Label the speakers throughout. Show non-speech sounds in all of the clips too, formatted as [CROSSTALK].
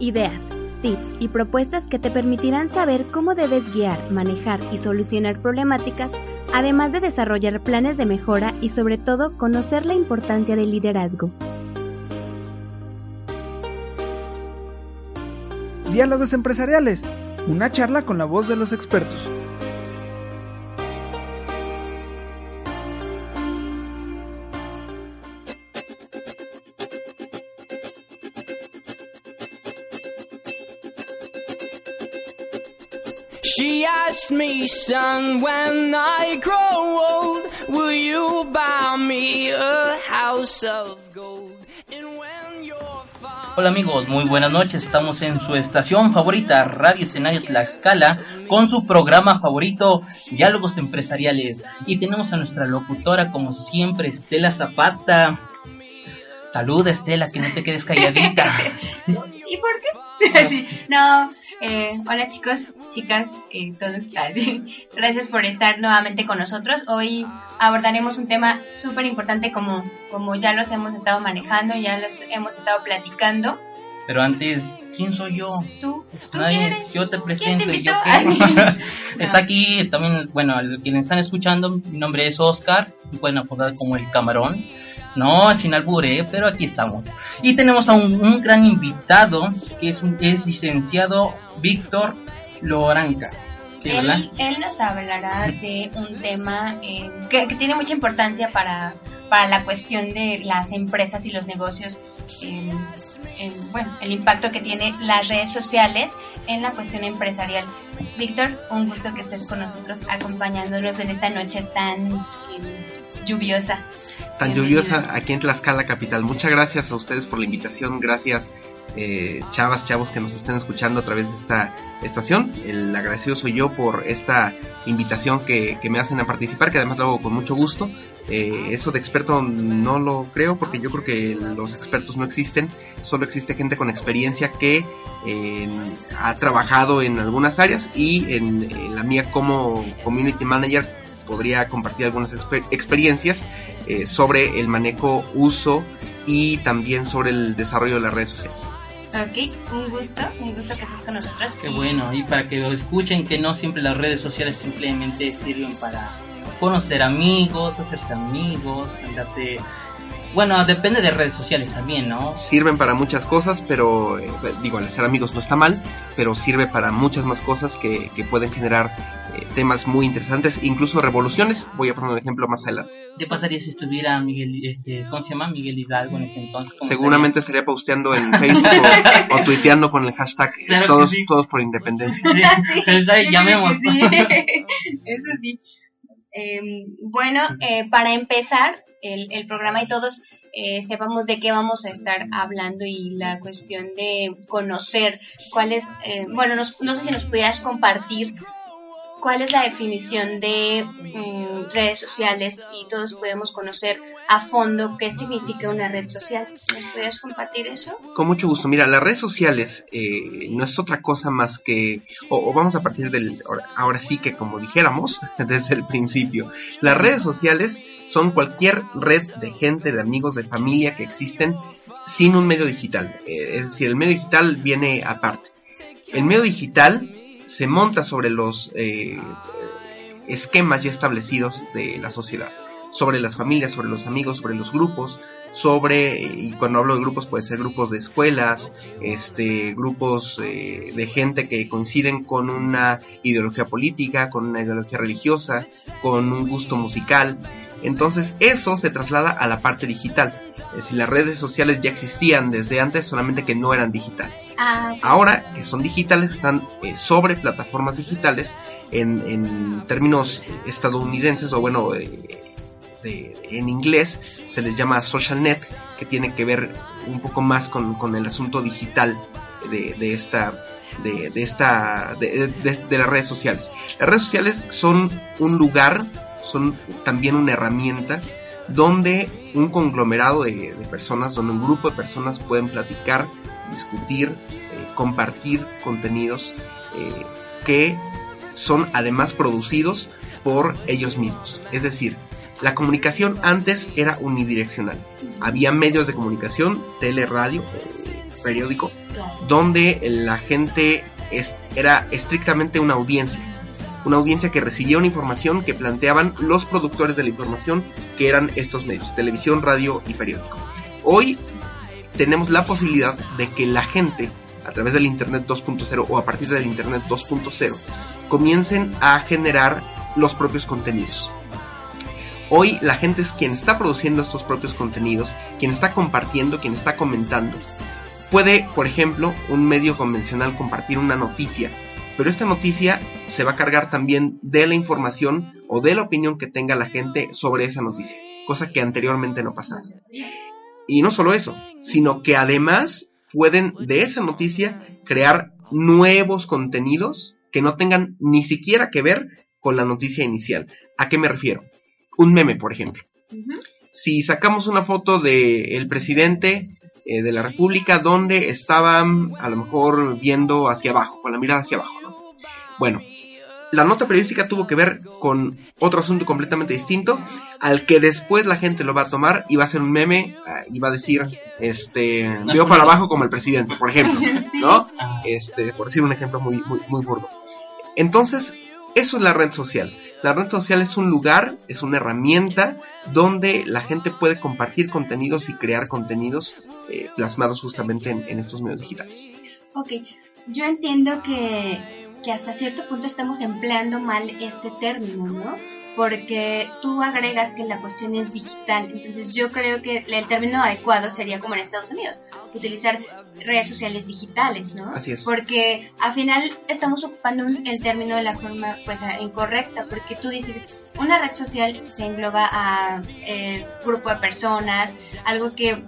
Speaker 1: Ideas, tips y propuestas que te permitirán saber cómo debes guiar, manejar y solucionar problemáticas, además de desarrollar planes de mejora y sobre todo conocer la importancia del liderazgo.
Speaker 2: Diálogos empresariales, una charla con la voz de los expertos.
Speaker 3: She asked me, son, when I grow old, will you buy me a house of gold? And when your father...
Speaker 4: Hola amigos, muy buenas noches. Estamos en su estación favorita, Radio Escenario Tlaxcala, con su programa favorito, Diálogos Empresariales. Y tenemos a nuestra locutora, como siempre, Estela Zapata. Salud, Estela, que no te quedes calladita. [LAUGHS]
Speaker 5: ¿Y por qué? [LAUGHS] Sí, no, eh, hola chicos, chicas, eh, todos. [LAUGHS] Gracias por estar nuevamente con nosotros. Hoy abordaremos un tema súper importante como, como ya los hemos estado manejando, ya los hemos estado platicando.
Speaker 4: Pero antes, ¿quién soy yo?
Speaker 5: ¿Tú? ¿Tú
Speaker 4: Nadie,
Speaker 5: quién eres?
Speaker 4: yo te
Speaker 5: ¿Quién
Speaker 4: presento
Speaker 5: te
Speaker 4: y yo. [LAUGHS] Está aquí también, bueno, al- quienes están escuchando, mi nombre es Oscar, pueden apodar como el camarón. No, sin albure, pero aquí estamos. Y tenemos a un, un gran invitado, que es, un, es licenciado Víctor Loranca. ¿Sí?
Speaker 5: Él, él nos hablará de un tema eh, que, que tiene mucha importancia para, para la cuestión de las empresas y los negocios, en- en, bueno, el impacto que tiene las redes sociales en la cuestión empresarial. Víctor, un gusto que estés con nosotros acompañándonos en esta noche tan eh, lluviosa.
Speaker 6: tan lluviosa aquí en Tlaxcala Capital. Muchas gracias a ustedes por la invitación, gracias eh, chavas, chavos que nos estén escuchando a través de esta estación. El agradecido soy yo por esta invitación que, que me hacen a participar, que además lo hago con mucho gusto. Eh, eso de experto no lo creo porque yo creo que los expertos no existen, solo existe gente con experiencia que eh, ha trabajado en algunas áreas y en, en la mía como community manager podría compartir algunas exper- experiencias eh, sobre el manejo, uso y también sobre el desarrollo de las redes sociales.
Speaker 5: Ok, un gusto, un gusto que estés con nosotros.
Speaker 4: Qué
Speaker 5: Y-
Speaker 4: bueno, y para que lo escuchen, que no siempre las redes sociales simplemente sirven para conocer amigos, hacerse amigos, andarte... Bueno, depende de redes sociales también, ¿no?
Speaker 6: Sirven para muchas cosas, pero eh, digo, al ser amigos no está mal, pero sirve para muchas más cosas que, que pueden generar eh, temas muy interesantes, incluso revoluciones. Voy a poner un ejemplo más adelante.
Speaker 4: ¿Qué pasaría si estuviera Miguel, este, ¿cómo se llama? Miguel Hidalgo en ese entonces? ¿Cómo
Speaker 6: Seguramente estaría posteando en Facebook o, o [LAUGHS] tuiteando con el hashtag eh,
Speaker 4: Claro
Speaker 6: todos,
Speaker 4: sí.
Speaker 6: todos por independencia.
Speaker 4: Sí, [LAUGHS] pero, ¿sabes?
Speaker 5: Yo
Speaker 4: Llamemos.
Speaker 5: sí. [LAUGHS] Eso sí. Em, bueno, eh, para empezar el, el programa y todos eh, sepamos de qué vamos a estar hablando y la cuestión de conocer cuál es, eh, bueno, nos- no sé si nos pudieras compartir cuál es la definición de mm, redes sociales y todos podemos conocer a fondo qué significa una red social. ¿Nos pudieras compartir eso?
Speaker 6: Con mucho gusto. Mira, las redes sociales eh, no es otra cosa más que, o, vamos a partir del, ahora, ahora sí que como dijéramos [LAUGHS] desde el principio, las redes sociales son cualquier red de gente, de amigos, de familia que existen sin un medio digital. Eh, es decir, el medio digital viene aparte. El medio digital se monta sobre los eh, esquemas ya establecidos de la sociedad, sobre las familias, sobre los amigos, sobre los grupos, sobre, y cuando hablo de grupos puede ser grupos de escuelas, este, grupos eh, de gente que coinciden con una ideología política, con una ideología religiosa, con un gusto musical. Entonces eso se traslada a la parte digital. Es decir, las redes sociales ya existían desde antes, solamente que no eran digitales.
Speaker 5: Ah,
Speaker 6: Ahora que son digitales, están eh, sobre plataformas digitales en, en términos estadounidenses o bueno, eh, de- en inglés se les llama social net, que tiene que ver un poco más con, con el asunto digital de, de esta de, de esta de, de- las redes sociales. Las redes sociales son un lugar, son también una herramienta donde un conglomerado de, de personas, donde un grupo de personas pueden platicar, discutir, eh, compartir contenidos eh, que son además producidos por ellos mismos. Es decir, La comunicación antes era unidireccional. Había medios de comunicación, tele, radio, periódico, donde la gente es- era estrictamente una audiencia. Una audiencia que recibía una información que planteaban los productores de la información, que eran estos medios, televisión, radio y periódico. Hoy tenemos la posibilidad de que la gente, a través del Internet 2.0 o a partir del Internet 2.0, comiencen a generar los propios contenidos. Hoy la gente es quien está produciendo estos propios contenidos, quien está compartiendo, quien está comentando. Puede, por ejemplo, un medio convencional compartir una noticia, pero esta noticia se va a cargar también de la información o de la opinión que tenga la gente sobre esa noticia, cosa que anteriormente no pasaba. Y no solo eso, sino que además pueden de esa noticia crear nuevos contenidos que no tengan ni siquiera que ver con la noticia inicial. ¿A qué me refiero? Un meme, por ejemplo. Si sacamos una foto del presidente eh, de la República donde estaba mm, a lo mejor viendo hacia abajo, con la mirada hacia abajo, ¿no? Bueno, la nota periodística tuvo que ver con otro asunto completamente distinto, al que después la gente lo va a tomar y va a hacer un meme ah, y va a decir, este, veo para abajo como el presidente, por ejemplo, [LAUGHS] ¿no? Este, por decir un ejemplo muy, muy, muy burdo. Entonces, eso es la red social. La red social es un lugar, es una herramienta donde la gente puede compartir contenidos y crear contenidos eh, plasmados justamente en, estos medios digitales.
Speaker 5: Ok, yo entiendo que, que hasta cierto punto estamos empleando mal este término, ¿no? Porque tú agregas que la cuestión es digital, entonces yo creo que el término adecuado sería como en Estados Unidos, utilizar redes sociales digitales, ¿no?
Speaker 6: Así es.
Speaker 5: Porque al final estamos ocupando el término de la forma pues a- incorrecta, porque tú dices, una red social se engloba a eh, grupo de personas, algo que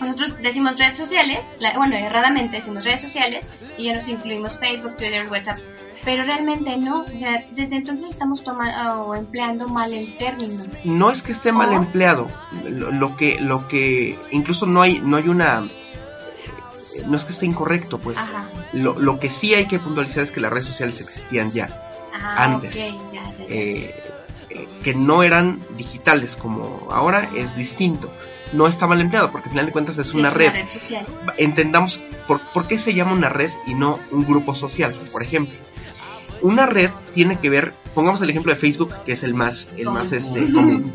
Speaker 5: nosotros decimos redes sociales, la- bueno, erradamente decimos redes sociales y ya nos incluimos Facebook, Twitter, WhatsApp, pero realmente no, o sea, desde entonces estamos tomando o empleando mal el término.
Speaker 6: No es que esté mal empleado, lo, lo que, lo que, incluso no hay, no hay una, no es que esté incorrecto, pues. Lo, lo que sí hay que puntualizar es que las redes sociales existían ya.
Speaker 5: ajá,
Speaker 6: Antes.
Speaker 5: ok, ya, ya, ya.
Speaker 6: eh, eh, que no eran digitales como ahora es distinto. No está mal empleado porque al final de cuentas es
Speaker 5: Sí,
Speaker 6: una red.
Speaker 5: social.
Speaker 6: Entendamos por, por qué se llama una red y no un grupo social, por ejemplo. Una red tiene que ver, pongamos el ejemplo de Facebook, que es el más, el más
Speaker 5: Común.
Speaker 6: este, común.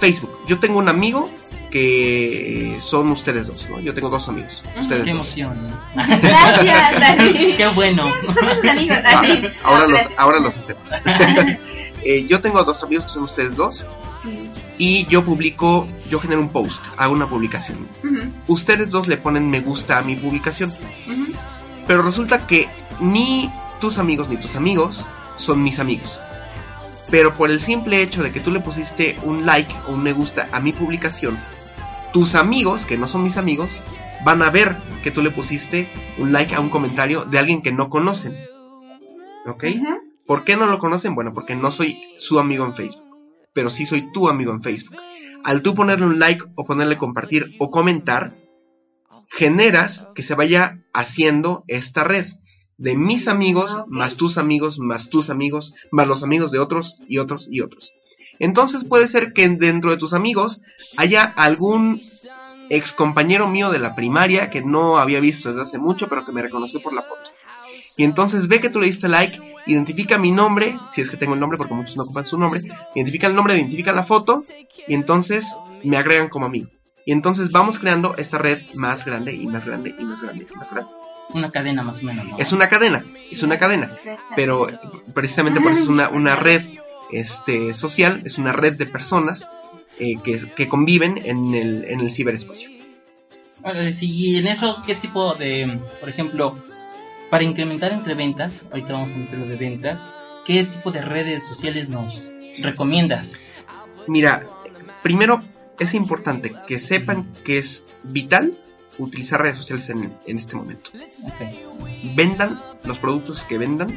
Speaker 6: Facebook. Yo tengo un amigo que son ustedes dos, ¿no? Yo tengo dos amigos. Ustedes
Speaker 4: qué
Speaker 6: dos.
Speaker 4: emoción.
Speaker 5: Gracias, [LAUGHS]
Speaker 4: qué bueno.
Speaker 5: Somos amigos,
Speaker 6: Ah, ahora,
Speaker 5: No,
Speaker 6: los, ahora los acepto. [LAUGHS] Eh, yo tengo dos amigos que son ustedes dos. Y yo publico, yo genero un post, hago una publicación. Ustedes dos le ponen me gusta a mi publicación, pero resulta que ni tus amigos ni tus amigos son mis amigos. Pero por el simple hecho de que tú le pusiste un like o un me gusta a mi publicación, tus amigos, que no son mis amigos, van a ver que tú le pusiste un like a un comentario de alguien que no conocen. ¿Ok? ¿Por qué no lo conocen? Bueno, porque no soy su amigo en Facebook, pero sí soy tu amigo en Facebook. Al tú ponerle un like o ponerle compartir o comentar, generas que se vaya haciendo esta red de mis amigos,
Speaker 5: Ah,
Speaker 6: más tus amigos, más tus amigos, más los amigos de otros y otros y otros. Entonces puede ser que dentro de tus amigos haya algún ex compañero mío de la primaria que no había visto desde hace mucho, pero que me reconoció por la foto. Y entonces ve que tú le diste like, identifica mi nombre, si es que tengo el nombre, porque muchos no ocupan su nombre, identifica el nombre, identifica la foto, y entonces me agregan como amigo. Y entonces vamos creando esta red más grande y más grande y más grande y más grande.
Speaker 4: Una cadena más o menos, ¿no?
Speaker 6: Es una cadena, es una cadena. Pero precisamente por eso es una, una red este, social, es una red de personas eh, que, que conviven en el, en el ciberespacio.
Speaker 4: Y en eso, ¿qué tipo de, por ejemplo, para incrementar entre ventas, ahorita vamos a meter lo de ventas, ¿qué tipo de redes sociales nos recomiendas?
Speaker 6: Mira, primero es importante que sepan que es vital utilizar redes sociales en, en este momento. Vendan los productos que vendan,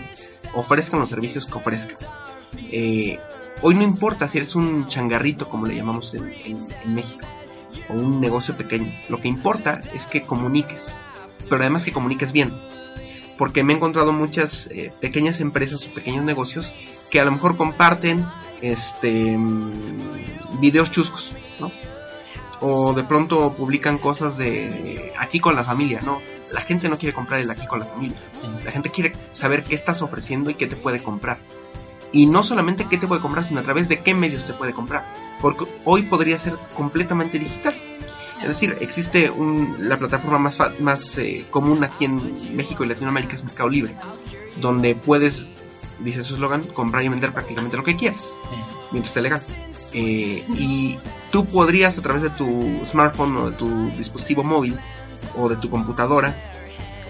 Speaker 6: ofrezcan los servicios que ofrezcan. Eh, hoy no importa si eres un changarrito, como le llamamos en, en- en México, o un negocio pequeño. Lo que importa es que comuniques, pero además que comuniques bien. Porque me he encontrado muchas eh, pequeñas empresas o pequeños negocios que a lo mejor comparten este mm, videos chuscos, ¿no? O de pronto publican cosas de aquí con la familia, ¿no? La gente no quiere comprar el aquí con la familia. La gente quiere saber qué estás ofreciendo y qué te puede comprar. Y no solamente qué te puede comprar, sino a través de qué medios te puede comprar. Porque hoy podría ser completamente digital. Es decir, existe un, la plataforma más, fa- más eh, común aquí en México y Latinoamérica es Mercado Libre, donde puedes, dice su eslogan, comprar y vender prácticamente lo que quieras, mientras esté legal. Eh, y tú podrías a través de tu smartphone o de tu dispositivo móvil o de tu computadora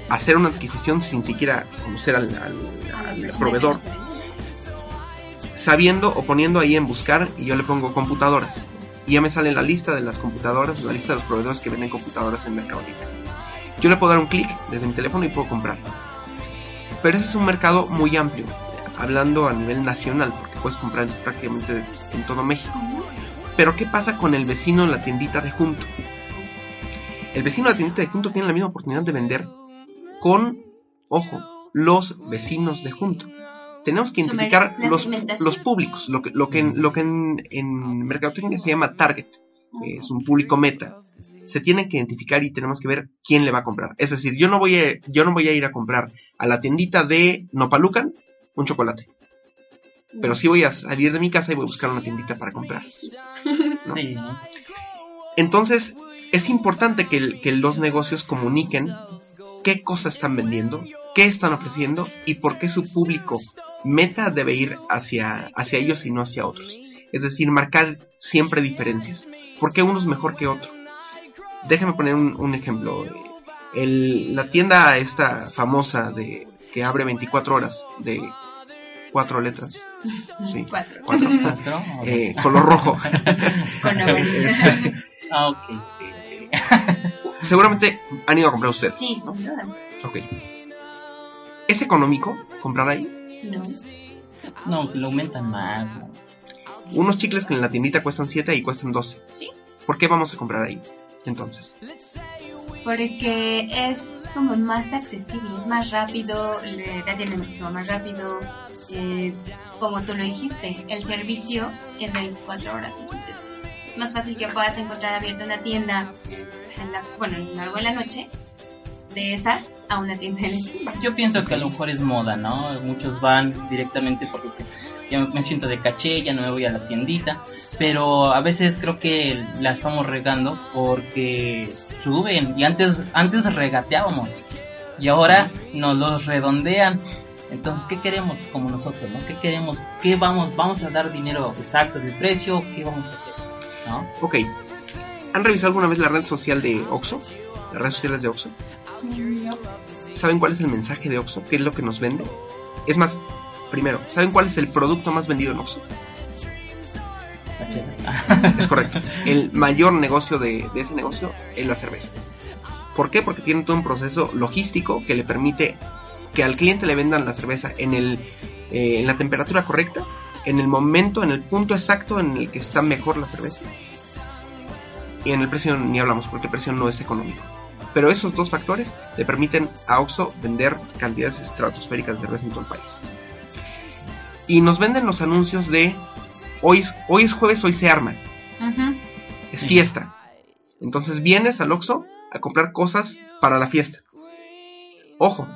Speaker 6: hacer una adquisición sin siquiera conocer al, al- al proveedor, sabiendo o poniendo ahí en buscar y yo le pongo computadoras. Y ya me sale la lista de las computadoras, la lista de los proveedores que venden computadoras en Mercado Libre. Yo le puedo dar un clic desde mi teléfono y puedo comprar. Pero ese es un mercado muy amplio, hablando a nivel nacional, porque puedes comprar prácticamente en todo México. Pero ¿qué pasa con el vecino en la tiendita de junto? El vecino de la tiendita de junto tiene la misma oportunidad de vender con, ojo, los vecinos de junto. Tenemos que identificar los, los públicos, lo que, lo que, en, lo que en, en mercadotecnia se llama target, es un público meta. Se tienen que identificar y tenemos que ver quién le va a comprar. Es decir, yo no voy a, yo no voy a ir a comprar a la tiendita de Nopalucan un chocolate. Pero sí voy a salir de mi casa y voy a buscar una tiendita para comprar. ¿no?
Speaker 4: Sí.
Speaker 6: Entonces, es importante que, que los negocios comuniquen qué cosas están vendiendo, qué están ofreciendo y por qué su público meta debe ir hacia, hacia ellos y no hacia otros. Es decir, marcar siempre diferencias. ¿Por qué uno es mejor que otro? Déjame poner un, un ejemplo. El- la tienda esta famosa de que abre 24 horas de cuatro letras. [LAUGHS] Sí,
Speaker 5: Cuatro.
Speaker 6: cuatro. [LAUGHS]
Speaker 4: ¿Cuatro?
Speaker 6: Eh, [LAUGHS] color rojo.
Speaker 5: Con amarillo.
Speaker 4: Ah, ok. ok, ok.
Speaker 6: Seguramente han ido a comprar ustedes.
Speaker 5: Sí, sin duda.
Speaker 6: Ok. ¿Es económico comprar ahí?
Speaker 5: No.
Speaker 4: No, lo aumentan más. ¿no?
Speaker 6: Unos chicles que en la tiendita cuestan 7 y cuestan 12.
Speaker 5: Sí.
Speaker 6: ¿Por qué vamos a comprar ahí? Entonces,
Speaker 5: Porque es como más accesible, es más rápido, le- la tienda mucho más rápido. eh, como tú lo dijiste, el servicio es de 24 horas, entonces es más fácil que puedas encontrar abierta una tienda, en la, bueno, en largo de la noche, de esa a una tienda de la.
Speaker 4: Yo pienso que a lo mejor es moda, ¿no? Muchos van directamente porque ya me siento de caché, ya no me voy a la tiendita, pero a veces creo que la estamos regando porque suben y antes antes regateábamos y ahora nos los redondean. Entonces, ¿qué queremos como nosotros, no? ¿Qué queremos? ¿Qué vamos vamos a dar dinero exacto del precio? ¿Qué vamos a hacer? ¿No?
Speaker 6: ok. ¿Han revisado alguna vez la red social de Oxxo? Las redes sociales de Oxxo. ¿Saben cuál es el mensaje de Oxxo? ¿Qué es lo que nos vende? Es más, primero, ¿saben cuál es el producto más vendido en Oxxo? Es correcto. El mayor negocio de, de ese negocio es la cerveza. ¿Por qué? Porque tiene todo un proceso logístico que le permite que al cliente le vendan la cerveza en, el, eh, en la temperatura correcta, en el momento, en el punto exacto en el que está mejor la cerveza. Y en el precio ni hablamos porque el precio no es económico. Pero esos dos factores le permiten a Oxxo vender cantidades estratosféricas de cerveza en todo el país. Y nos venden los anuncios de hoy, es- hoy es jueves, hoy se arma es
Speaker 4: Sí.
Speaker 6: fiesta. Entonces vienes al Oxxo a comprar cosas para la fiesta. Ojo,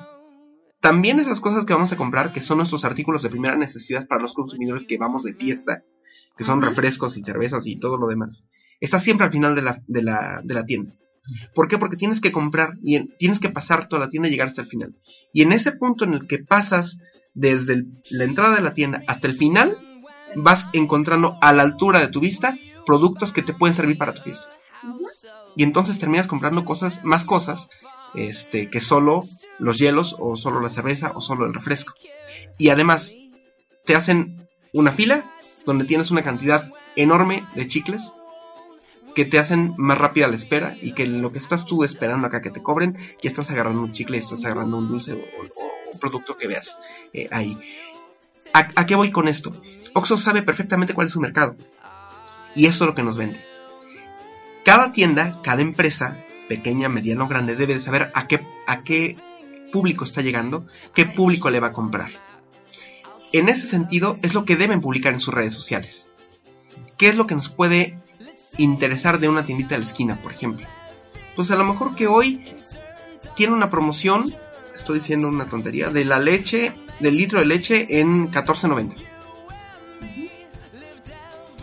Speaker 6: también esas cosas que vamos a comprar, que son nuestros artículos de primera necesidad para los consumidores que vamos de fiesta, que son refrescos y cervezas y todo lo demás, está siempre al final de la, de la, de la tienda. ¿Por qué? Porque tienes que comprar y en- tienes que pasar toda la tienda y llegar hasta el final. Y en ese punto en el que pasas desde la entrada de la tienda hasta el final, vas encontrando a la altura de tu vista productos que te pueden servir para tu fiesta. Y entonces terminas comprando cosas, más cosas, este, que solo los hielos, o solo la cerveza, o solo el refresco. Y además, te hacen una fila donde tienes una cantidad enorme de chicles que te hacen más rápida la espera y que lo que estás tú esperando acá que te cobren, ya estás agarrando un chicle, estás agarrando un dulce o, o producto que veas eh, ahí. ¿A, qué voy con esto? Oxxo sabe perfectamente cuál es su mercado. Y eso es lo que nos vende. Cada tienda, cada empresa, pequeña, mediana o grande, debe de saber a qué, a qué público está llegando, qué público le va a comprar. En ese sentido es lo que deben publicar en sus redes sociales. ¿Qué es lo que nos puede interesar de una tiendita de la esquina, por ejemplo? Pues a lo mejor que hoy tiene una promoción, estoy diciendo una tontería, de la leche, del litro de leche en 14.90.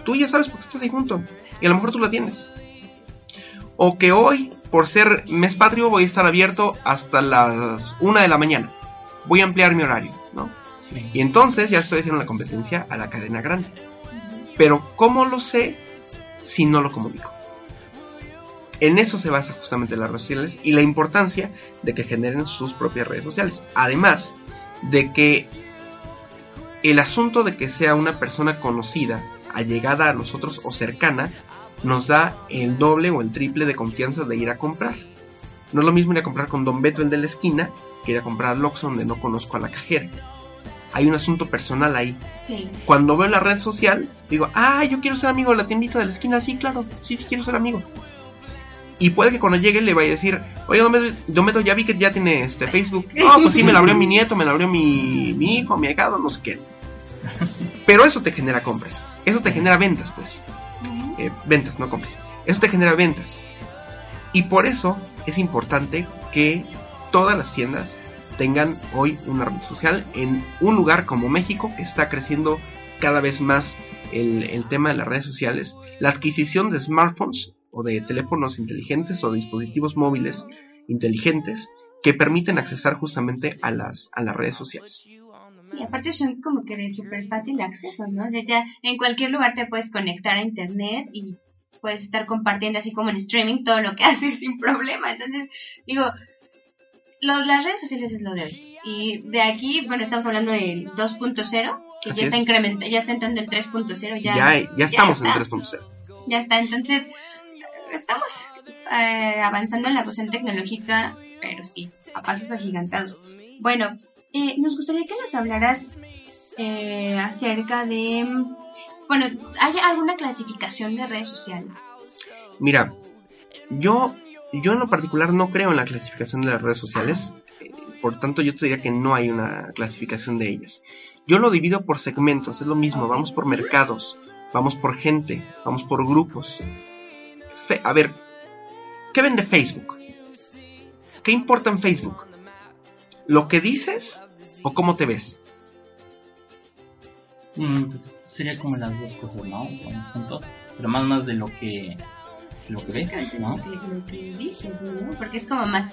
Speaker 6: Tú ya sabes por qué estás ahí junto. Y a lo mejor tú la tienes. O que hoy, por ser mes patrio, voy a estar abierto hasta las 1 de la mañana. Voy a ampliar mi horario, ¿no? Y entonces ya estoy haciendo la competencia a la cadena grande. Pero ¿cómo lo sé si no lo comunico? En eso se basa justamente las redes sociales y la importancia de que generen sus propias redes sociales. Además de que el asunto de que sea una persona conocida, allegada a nosotros o cercana, nos da el doble o el triple de confianza de ir a comprar. No es lo mismo ir a comprar con Don Beto el de la esquina que ir a comprar al Oxxo donde no conozco a la cajera. Hay un asunto personal ahí.
Speaker 5: Sí.
Speaker 6: Cuando veo la red social, digo, ah, yo quiero ser amigo de la tiendita de la esquina. Sí, claro, sí, sí quiero ser amigo. Y puede que cuando llegue le vaya a decir, oye, Beto, ya vi que ya tiene este Facebook. [LAUGHS] No, pues sí, me la abrió mi nieto, me la abrió mi, mi hijo, mi ahijado, no sé qué. Pero eso te genera compras. Eso te genera ventas, pues. Eh, ventas, no compras. Eso te genera ventas. Y por eso es importante que todas las tiendas tengan hoy una red social en un lugar como México que está creciendo cada vez más el, el tema de las redes sociales. La adquisición de smartphones o de teléfonos inteligentes o dispositivos móviles inteligentes que permiten accesar justamente a las, a las redes sociales.
Speaker 5: Sí, aparte son como que de súper fácil acceso, ¿no? O sea, ya en cualquier lugar te puedes conectar a internet y puedes estar compartiendo así como en streaming todo lo que [LAUGHS] haces sin problema. Entonces, digo, lo- las redes sociales es lo de hoy. Y de aquí, bueno, estamos hablando del 2.0, que
Speaker 6: Así
Speaker 5: ya está
Speaker 6: es.
Speaker 5: incrementa, ya está entrando el 3.0, ya,
Speaker 6: Ya, ya, estamos en
Speaker 5: está.
Speaker 6: 3.0.
Speaker 5: ya está. Entonces, estamos eh, avanzando en la cuestión tecnológica, pero sí, a pasos agigantados. Bueno, eh, nos gustaría que nos hablaras eh, acerca de... Bueno, ¿hay alguna clasificación de redes sociales?
Speaker 6: Mira, yo, yo en lo particular no creo en la clasificación de las redes sociales. Por tanto, yo te diría que no hay una clasificación de ellas. Yo lo divido por segmentos, es lo mismo. Vamos por mercados, vamos por gente, vamos por grupos. A ver, ¿qué vende Facebook? ¿Qué importa en Facebook? ¿Lo que dices o cómo te ves?
Speaker 4: Mm, sería como las dos cosas, ¿no? Pero más más de lo que lo ¿no?
Speaker 5: Porque es como más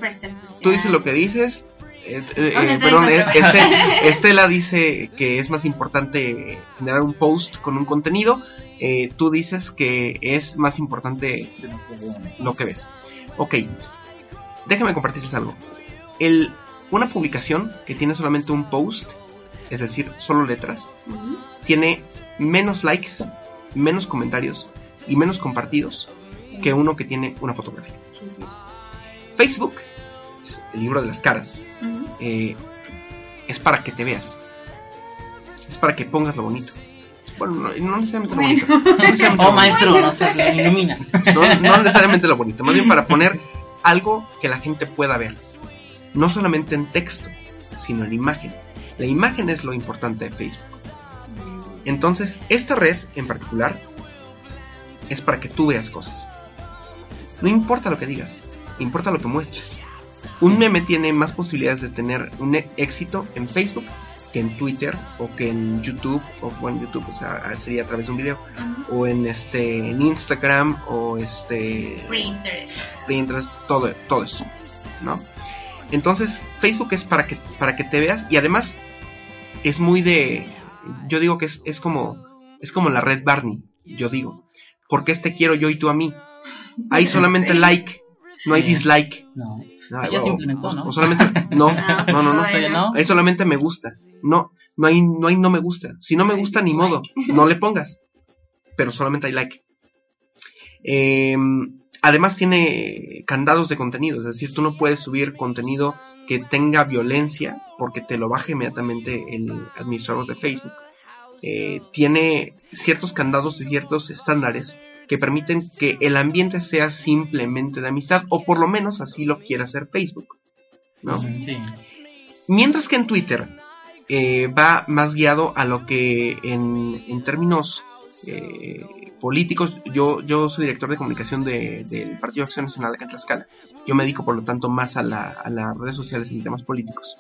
Speaker 6: Tú dices lo que dices. eh, eh, eh, perdón, este- Estela dice que es más importante generar un post con un contenido. tú dices que es más importante
Speaker 4: lo que
Speaker 6: ves. Ok, déjame compartirles algo. El, una publicación que tiene solamente un post, es decir, solo letras, tiene menos likes, menos comentarios y menos compartidos que uno que tiene una fotografía. Facebook, es el libro de las caras, eh, es para que te veas. Es para que pongas lo bonito. Bueno, no, no necesariamente lo bonito. No necesariamente, [LAUGHS]
Speaker 4: Oh,
Speaker 6: lo,
Speaker 4: maestro, no se ilumina.
Speaker 6: no- no necesariamente lo bonito. Más bien para poner algo que la gente pueda ver. No solamente en texto, sino en imagen. La imagen es lo importante de Facebook. Entonces, esta red en particular es para que tú veas cosas. No importa lo que digas, importa lo que muestres. Un meme tiene más posibilidades de tener un e- éxito en Facebook que en Twitter o que en YouTube o bueno, YouTube o sea, sería a través de un video o en este en Instagram o este
Speaker 5: Pinterest.
Speaker 6: Pinterest, todo todo eso, ¿no? Entonces, Facebook es para que para que te veas y además es muy de yo digo que es, es como es como la red Barney, yo digo, porque este quiero yo y tú a mí. Hay solamente like, no hay
Speaker 4: Sí.
Speaker 6: dislike.
Speaker 4: No.
Speaker 6: No,
Speaker 4: Ya
Speaker 6: o-
Speaker 4: se implementó,
Speaker 6: o-
Speaker 4: ¿no?
Speaker 6: o solamente no, [LAUGHS] no, no, no.
Speaker 4: No.
Speaker 6: Ahí solamente me gusta. No, no hay, no hay no me gusta. Si no me gusta, ni modo. No le pongas. Pero solamente hay like. Eh, además tiene candados de contenido. Es decir, tú no puedes subir contenido que tenga violencia porque te lo baja inmediatamente el administrador de Facebook. Eh, tiene ciertos candados y ciertos estándares que permiten que el ambiente sea simplemente de amistad o por lo menos así lo quiera hacer Facebook. ¿no?
Speaker 4: Sí.
Speaker 6: Mientras que en Twitter eh, va más guiado a lo que en, en términos eh, políticos, yo, yo soy director de comunicación de- del Partido de Acción Nacional en Tlaxcala. Yo me dedico por lo tanto más a, la- a las redes sociales en temas políticos.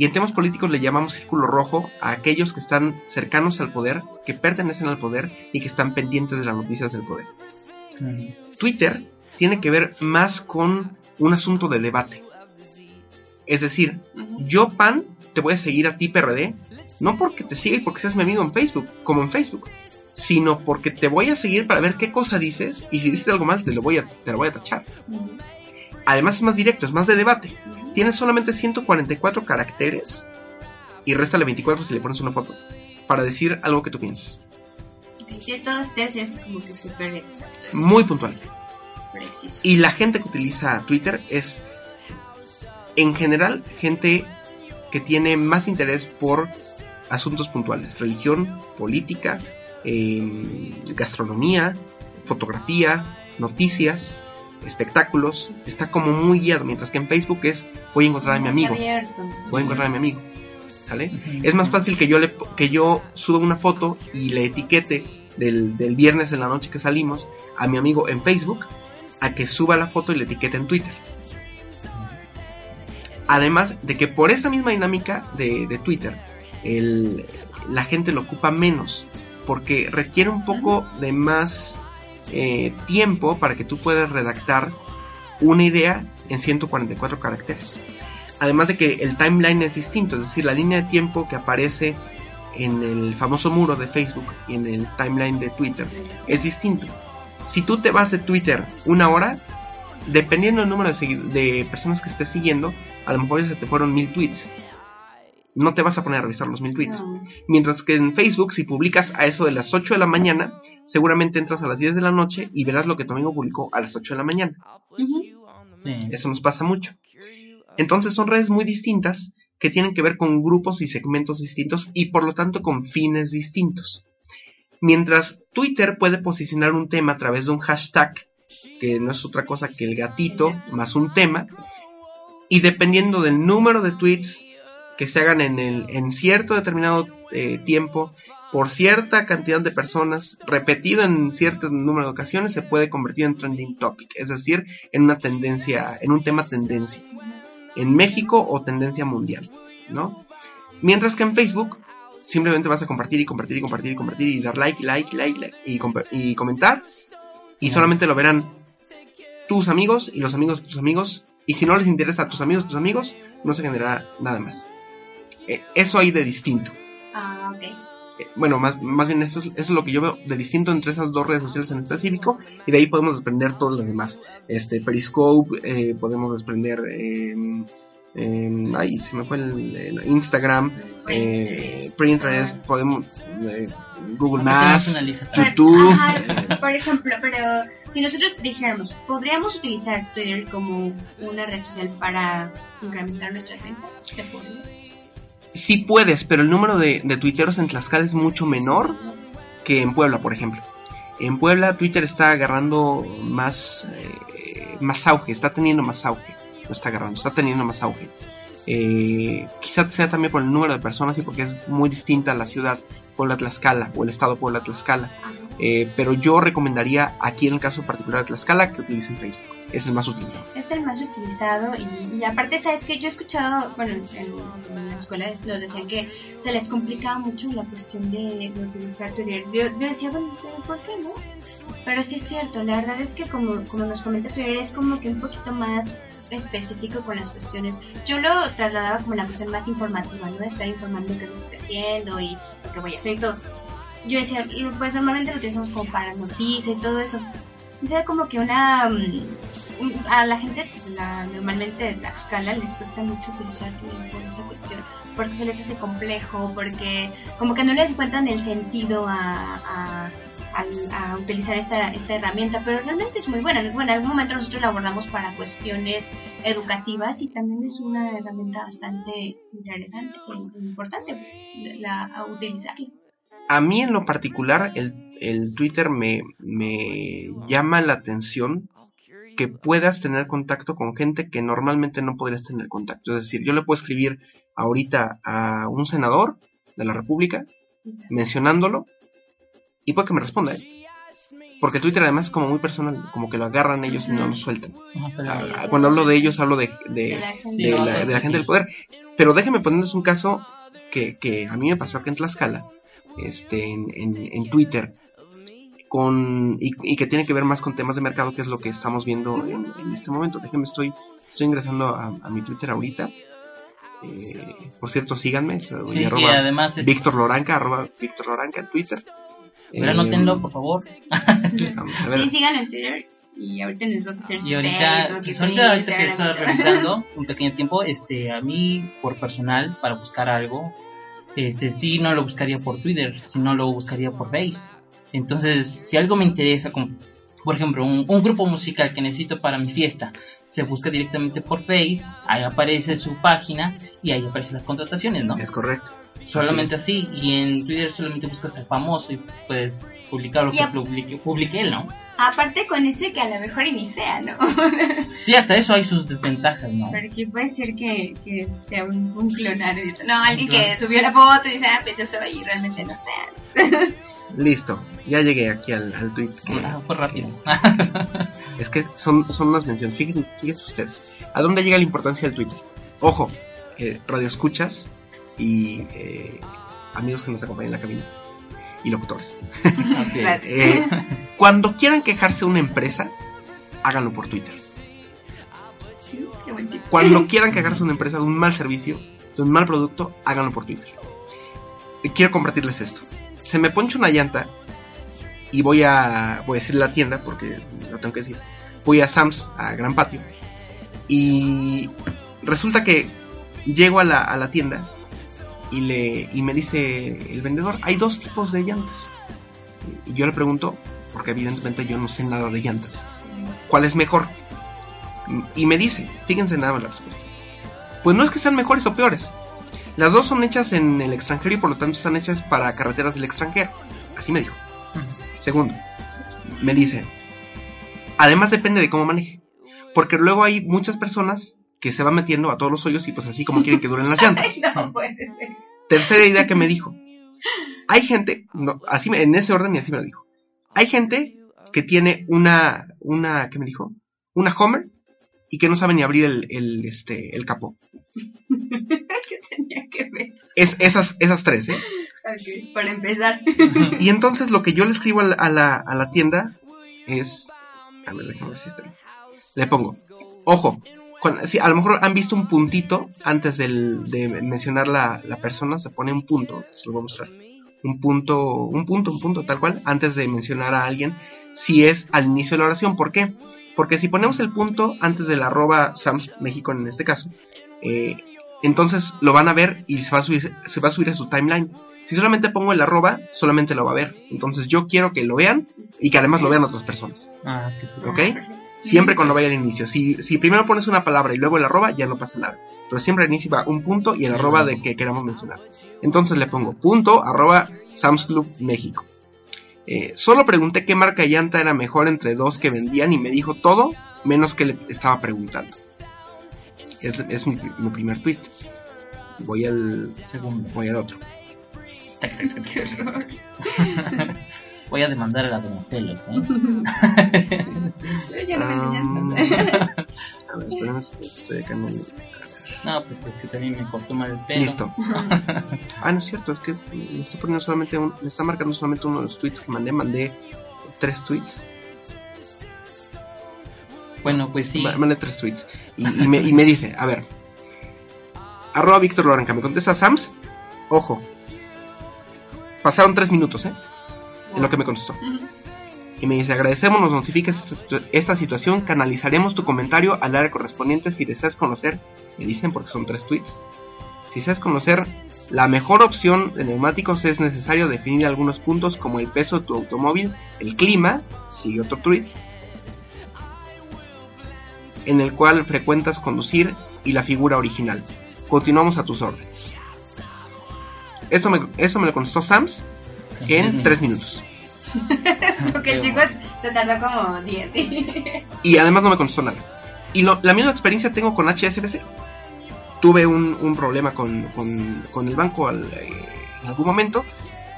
Speaker 6: Y en temas políticos le llamamos círculo rojo a aquellos que están cercanos al poder, que pertenecen al poder y que están pendientes de las noticias del poder. Twitter tiene que ver más con un asunto de debate. Es decir, yo, PAN, te voy a seguir a ti, PRD, no porque te siga y porque seas mi amigo en Facebook, como en Facebook, sino porque te voy a seguir para ver qué cosa dices y si dices algo mal te lo voy a, te lo voy a tachar. Además es más directo, es más de debate. Tienes solamente 144 caracteres y réstale 24 si le pones una foto para decir algo que tú piensas.
Speaker 5: De todos debe ser así como que súper exacto.
Speaker 6: Muy puntual.
Speaker 5: Preciso.
Speaker 6: Y la gente que utiliza Twitter es, en general, gente que tiene más interés por asuntos puntuales. Religión, política, eh, gastronomía, fotografía, noticias, espectáculos. Está como muy guiado, mientras que en Facebook es, voy a encontrar a mi
Speaker 5: Más
Speaker 6: amigo. Voy a encontrar a mi amigo. ¿Sale? Es más fácil que yo le que yo suba una foto y le etiquete del, del viernes en la noche que salimos a mi amigo en Facebook a que suba la foto y le etiquete en Twitter. Además de que por esa misma dinámica de, de Twitter, el- la gente lo ocupa menos porque requiere un poco de más eh, tiempo para que tú puedas redactar una idea en 144 caracteres. Además de que el timeline es distinto, es decir, la línea de tiempo que aparece en el famoso muro de Facebook y en el timeline de Twitter es distinto. Si tú te vas de Twitter una hora, dependiendo del número de, de personas que estés siguiendo, a lo mejor se te fueron mil tweets. No te vas a poner a revisar los mil tweets.
Speaker 5: No.
Speaker 6: Mientras que en Facebook, si publicas a eso de las 8 de la mañana, seguramente entras a las 10 de la noche y verás lo que tu amigo publicó a las 8 de la mañana.
Speaker 4: Sí.
Speaker 6: Eso nos pasa mucho. Entonces son redes muy distintas que tienen que ver con grupos y segmentos distintos y por lo tanto con fines distintos. Mientras Twitter puede posicionar un tema a través de un hashtag, que no es otra cosa que el gatito más un tema, y dependiendo del número de tweets que se hagan en, el, en cierto determinado eh, tiempo, por cierta cantidad de personas, repetido en cierto número de ocasiones, se puede convertir en trending topic, es decir, en una tendencia, en un tema tendencia, en México o tendencia mundial, ¿no? Mientras que en Facebook simplemente vas a compartir y compartir y compartir y compartir y dar like, like, like, like y, compa- y comentar y solamente lo verán tus amigos y los amigos de tus amigos y si no les interesa a tus amigos, tus amigos, no se generará nada más. Eh, eso hay de distinto.
Speaker 5: Ah, ok.
Speaker 6: Eh, bueno, más, más bien eso es, eso es lo que yo veo de distinto entre esas dos redes sociales en específico y de ahí podemos desprender todo lo demás. Este, Periscope, eh, podemos desprender... Eh, eh, ay, se me fue el, el Instagram, eh, Pinterest, podemos eh, Google Maps. YouTube.
Speaker 5: Ajá, por ejemplo, pero si nosotros dijéramos, ¿podríamos utilizar Twitter como una red social para incrementar nuestras ventas? ¿Se podría?
Speaker 6: Sí puedes, pero el número de, de tuiteros en Tlaxcala es mucho menor que en Puebla, por ejemplo. En Puebla Twitter está agarrando más, eh, más auge, está teniendo más auge. No está agarrando, está teniendo más auge. Eh, quizás sea también por el número de personas y porque es muy distinta la ciudad Puebla Tlaxcala o el estado Puebla Tlaxcala. Eh, pero yo recomendaría aquí en el caso particular de Tlaxcala que utilicen Facebook. Es el más utilizado.
Speaker 5: Es el más utilizado y, aparte, ¿sabes que Yo he escuchado, bueno, en, en la escuela es- nos decían que se les complicaba mucho la cuestión de, utilizar Twitter. Yo, decía, bueno, ¿por qué no? Pero sí es cierto, la verdad es que como, como nos comenta Twitter es como que un poquito más específico con las cuestiones. Yo lo trasladaba como la cuestión más informativa, ¿no? Estar informando qué estoy haciendo y lo que voy a hacer y todo. Yo decía, pues normalmente lo utilizamos como para noticias y todo eso. Y era como que una... mm, a la gente, pues, la, normalmente de Tlaxcala les cuesta mucho utilizar por esa cuestión, porque se les hace complejo, porque como que no les encuentran el sentido a, a, al- a utilizar esta, esta herramienta, pero realmente es muy buena. Bueno, en algún momento nosotros la abordamos para cuestiones educativas y también es una herramienta bastante interesante e importante la, a utilizarla.
Speaker 6: A mí en lo particular el, el Twitter me, me llama la atención que puedas tener contacto con gente que normalmente no podrías tener contacto. Es decir, yo le puedo escribir ahorita a un senador de la República mencionándolo y puede que me responda. ¿eh? Porque Twitter además es como muy personal, como que lo agarran ellos y no lo sueltan.
Speaker 4: Pero-
Speaker 6: Ah, Cuando hablo de ellos hablo de, de,
Speaker 5: De la gente.
Speaker 6: de la, de la gente del poder. Pero déjenme ponerles un caso que, que a mí me pasó aquí en Tlaxcala, este, en, en, en Twitter, con, y, y que tiene que ver más con temas de mercado, que es lo que estamos viendo en, en este momento. Déjenme, estoy, estoy ingresando a, a mi Twitter ahorita. Eh, por cierto, síganme, soy
Speaker 4: Sí,
Speaker 6: arroba
Speaker 4: además, este,
Speaker 6: Víctor Loranca, arroba Víctor Loranca en Twitter.
Speaker 4: pero
Speaker 6: Eh,
Speaker 4: anótenlo, por favor. [LAUGHS]
Speaker 6: Vamos a ver.
Speaker 5: Sí, síganlo en Twitter y ahorita les voy a hacer
Speaker 4: Y ahorita,
Speaker 5: Facebook
Speaker 4: pues ahorita, ahorita que estoy revisando [LAUGHS] un pequeño tiempo, este, a mí, por personal, para buscar algo, este, sí no lo buscaría por Twitter, sino lo buscaría por Face. Entonces, si algo me interesa, como, por ejemplo, un, un grupo musical que necesito para mi fiesta, se busca directamente por Face, ahí aparece su página y ahí aparecen las contrataciones, ¿no?
Speaker 6: Es correcto.
Speaker 4: Solamente
Speaker 6: Así
Speaker 4: así, y en Twitter solamente buscas al famoso y puedes publicar lo
Speaker 5: Y
Speaker 4: que publique, publique él, ¿no?
Speaker 5: Aparte con ese que a lo mejor inicia, ¿no? [LAUGHS]
Speaker 4: Sí, hasta eso hay sus desventajas, ¿no?
Speaker 5: Porque puede ser que, que sea un, un clonario. No, alguien que subió la foto y dice, ah, pues yo soy y realmente no sea. [LAUGHS]
Speaker 6: Listo, ya llegué aquí al, al tweet. que-
Speaker 4: Ah, fue rápido. [LAUGHS]
Speaker 6: Es que son, son unas menciones. Fíjense, fíjense ustedes. ¿A dónde llega la importancia del Twitter? Ojo, eh, radio escuchas y eh, amigos que nos acompañan en la cabina y locutores. [LAUGHS] Eh, cuando quieran quejarse de una empresa, háganlo por Twitter. Cuando quieran quejarse de una empresa de un mal servicio, de un mal producto, háganlo por Twitter. Y quiero compartirles esto. Se me poncha una llanta y voy a voy a decir la tienda porque lo tengo que decir. Voy a Sam's a Gran Patio y resulta que llego a la, a la tienda y le y me dice el vendedor, hay dos tipos de llantas. Y yo le pregunto, porque evidentemente yo no sé nada de llantas. ¿Cuál es mejor? Y me dice, fíjense nada más la respuesta. Pues no es que sean mejores o peores. Las dos son hechas en el extranjero y por lo tanto están hechas para carreteras del extranjero. Así me dijo. Segundo, me dice, además depende de cómo maneje. Porque luego hay muchas personas que se van metiendo a todos los hoyos y pues así como quieren que duren las [LAUGHS] llantas.
Speaker 5: Ay, no puede ser.
Speaker 6: Tercera idea que me dijo. Hay gente, no, así en ese orden y así me lo dijo. Hay gente que tiene una, una, ¿qué me dijo? Una Homer y que no sabe ni abrir el, el, este, el capó. [LAUGHS]
Speaker 5: ¿Qué tenía que ver?
Speaker 6: Es, esas, esas tres, ¿eh?
Speaker 5: Para empezar.
Speaker 6: Y [LAUGHS] entonces lo que yo le escribo a la, a la, a la tienda es, a ver, déjame ver si está bien. Le pongo, ojo, cuando- sí, a lo mejor han visto un puntito antes del, de mencionar la, la persona, se pone un punto, se lo voy a mostrar. Un punto, un punto, un punto, tal cual, antes de mencionar a alguien, si es al inicio de la oración. ¿Por qué? Porque si ponemos el punto antes del arroba Sams México en este caso, eh, entonces lo van a ver y se va a subir, se va a subir a su timeline. Si solamente pongo el arroba, solamente lo va a ver. Entonces yo quiero que lo vean y que además lo vean otras personas.
Speaker 4: Ah, ok.
Speaker 6: Siempre cuando vaya al inicio. Si, si primero pones una palabra y luego el arroba, ya no pasa nada. Pero siempre al inicio va un punto y el arroba de que queramos mencionar. Entonces le pongo punto arroba Sam's Club México. Eh, solo pregunté qué marca llanta era mejor entre dos que vendían y me dijo todo menos que le estaba preguntando. Es, es mi, mi primer tweet. Voy al,
Speaker 4: Segundo.
Speaker 6: voy al otro. [LAUGHS] [LAUGHS]
Speaker 4: Voy a demandar a la Donatellos, ¿eh?
Speaker 5: Ya no me enseñaste.
Speaker 6: A ver, espérame, estoy acá en el...
Speaker 4: No, pues es que también me cortó mal el pelo.
Speaker 6: Listo. [LAUGHS] Ah, no es cierto, es que me está poniendo solamente un, me está marcando solamente uno de los tweets que mandé, mandé tres tweets.
Speaker 4: Bueno, pues sí.
Speaker 6: Ma- Mandé tres tweets. Y, y me, y me dice, a ver. Arroba Víctor Loranca, me contesta Sams. Ojo. Pasaron tres minutos, ¿eh? En lo que me contestó. Y me dice, agradecemos, nos notifiques esta, situ- esta situación, canalizaremos tu comentario al área correspondiente si deseas conocer, me dicen porque son tres tweets, si deseas conocer la mejor opción de neumáticos es necesario definir algunos puntos como el peso de tu automóvil, el clima, sigue otro tweet, en el cual frecuentas conducir y la figura original. Continuamos a tus órdenes. Esto me, eso me lo contestó Sams en tres minutos. [LAUGHS]
Speaker 5: Porque el chico Te tardó como 10. [LAUGHS]
Speaker 6: y además no me contestó nada. Y lo- la misma experiencia tengo con HSBC. Tuve un, un problema con, con- con el banco al- eh, en algún momento.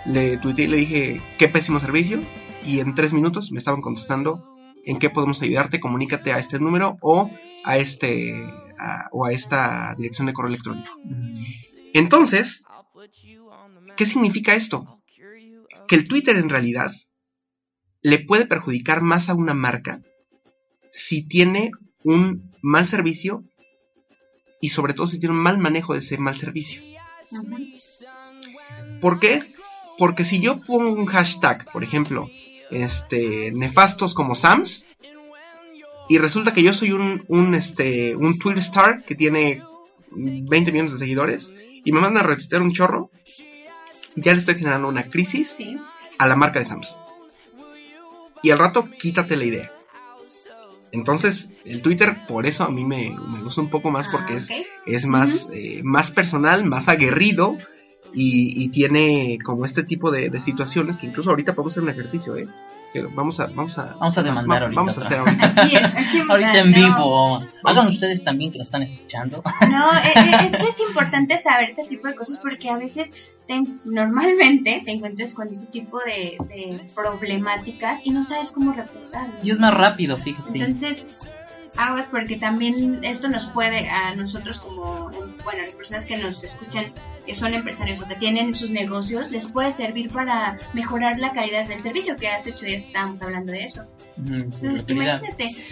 Speaker 6: Le tuiteé y le dije, qué pésimo servicio. Y en tres minutos me estaban contestando, ¿en qué podemos ayudarte? Comunícate a este número o a, este, a- o a esta dirección de correo electrónico. Entonces, ¿qué significa esto? Que el Twitter en realidad le puede perjudicar más a una marca si tiene un mal servicio y sobre todo si tiene un mal manejo de ese mal servicio. ¿Por qué? Porque si yo pongo un hashtag, por ejemplo, este nefastos como Sams y resulta que yo soy un, un este un Twitter star que tiene 20 millones de seguidores y me mandan a retuitear un chorro, ya le estoy generando una crisis
Speaker 5: Sí.
Speaker 6: a la marca de Sams. Y al rato quítate la idea. Entonces, el Twitter, por eso a mí me, me gusta un poco más porque
Speaker 5: Ah,
Speaker 6: es, es más, eh, más personal, más aguerrido y, y tiene como este tipo de, de situaciones que incluso ahorita podemos hacer un ejercicio, ¿eh? Que Vamos a, vamos a,
Speaker 4: Vamos a demandar ahorita
Speaker 6: Vamos a hacer ahorita.
Speaker 5: Aquí, aquí [LAUGHS]
Speaker 4: Ahorita en
Speaker 5: no.
Speaker 4: vivo. Hagan ustedes también que lo están escuchando.
Speaker 5: No, eh, eh, es que es importante saber ese tipo de cosas porque a veces te- normalmente te encuentras con este tipo de, de problemáticas y no sabes cómo reportarlo.
Speaker 4: Y es más rápido, fíjate.
Speaker 5: Entonces, aguas porque también esto nos puede a nosotros como, bueno, las personas que nos escuchan, que son empresarios o que tienen sus negocios, les puede servir para mejorar la calidad del servicio, que hace ocho días estábamos hablando de eso. Entonces, imagínate,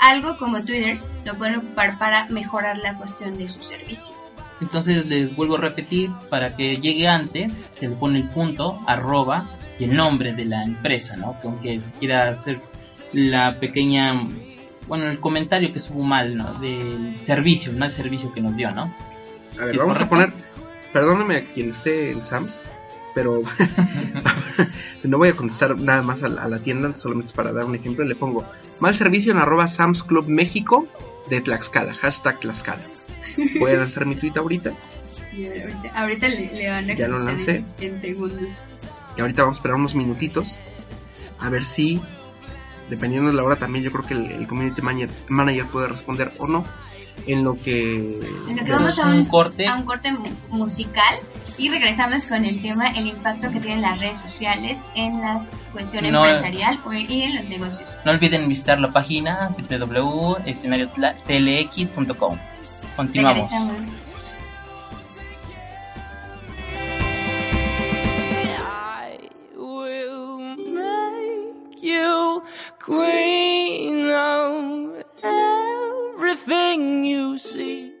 Speaker 5: algo como Twitter lo pueden ocupar para mejorar la cuestión de su servicio.
Speaker 4: Entonces les vuelvo a repetir, para que llegue antes, se le pone el punto, arroba y el nombre de la empresa, ¿no? Aunque quiera hacer la pequeña, bueno, el comentario que estuvo mal, ¿no? Del servicio, el mal servicio que nos dio, ¿no?
Speaker 6: A ver,
Speaker 4: ¿Es
Speaker 6: vamos a poner. Perdóname a quien esté en Sams, pero [LAUGHS] no voy a contestar nada más a la, a la tienda, solamente es para dar un ejemplo. Le pongo mal servicio en arroba Sams Club México de Tlaxcala, hashtag Tlaxcala. Voy a lanzar mi tweet ahorita
Speaker 5: Y ahorita, ahorita le, le van a
Speaker 6: Ya lo lancé.
Speaker 5: En, en segundos.
Speaker 6: y ahorita vamos a esperar unos minutitos a ver si, dependiendo de la hora, también yo creo que el, el community manager, manager puede responder o no. En lo que.
Speaker 5: En lo que
Speaker 4: Tenemos
Speaker 5: vamos a
Speaker 4: un
Speaker 5: un,
Speaker 4: corte.
Speaker 5: a un corte mu- musical y regresamos con el tema el impacto que tienen las redes sociales en la cuestión
Speaker 4: No,
Speaker 5: empresarial o- y en los negocios.
Speaker 4: No olviden visitar la página www.escenariotlx.com. Continuamos.
Speaker 5: Regresamos.
Speaker 3: You queen of everything you see.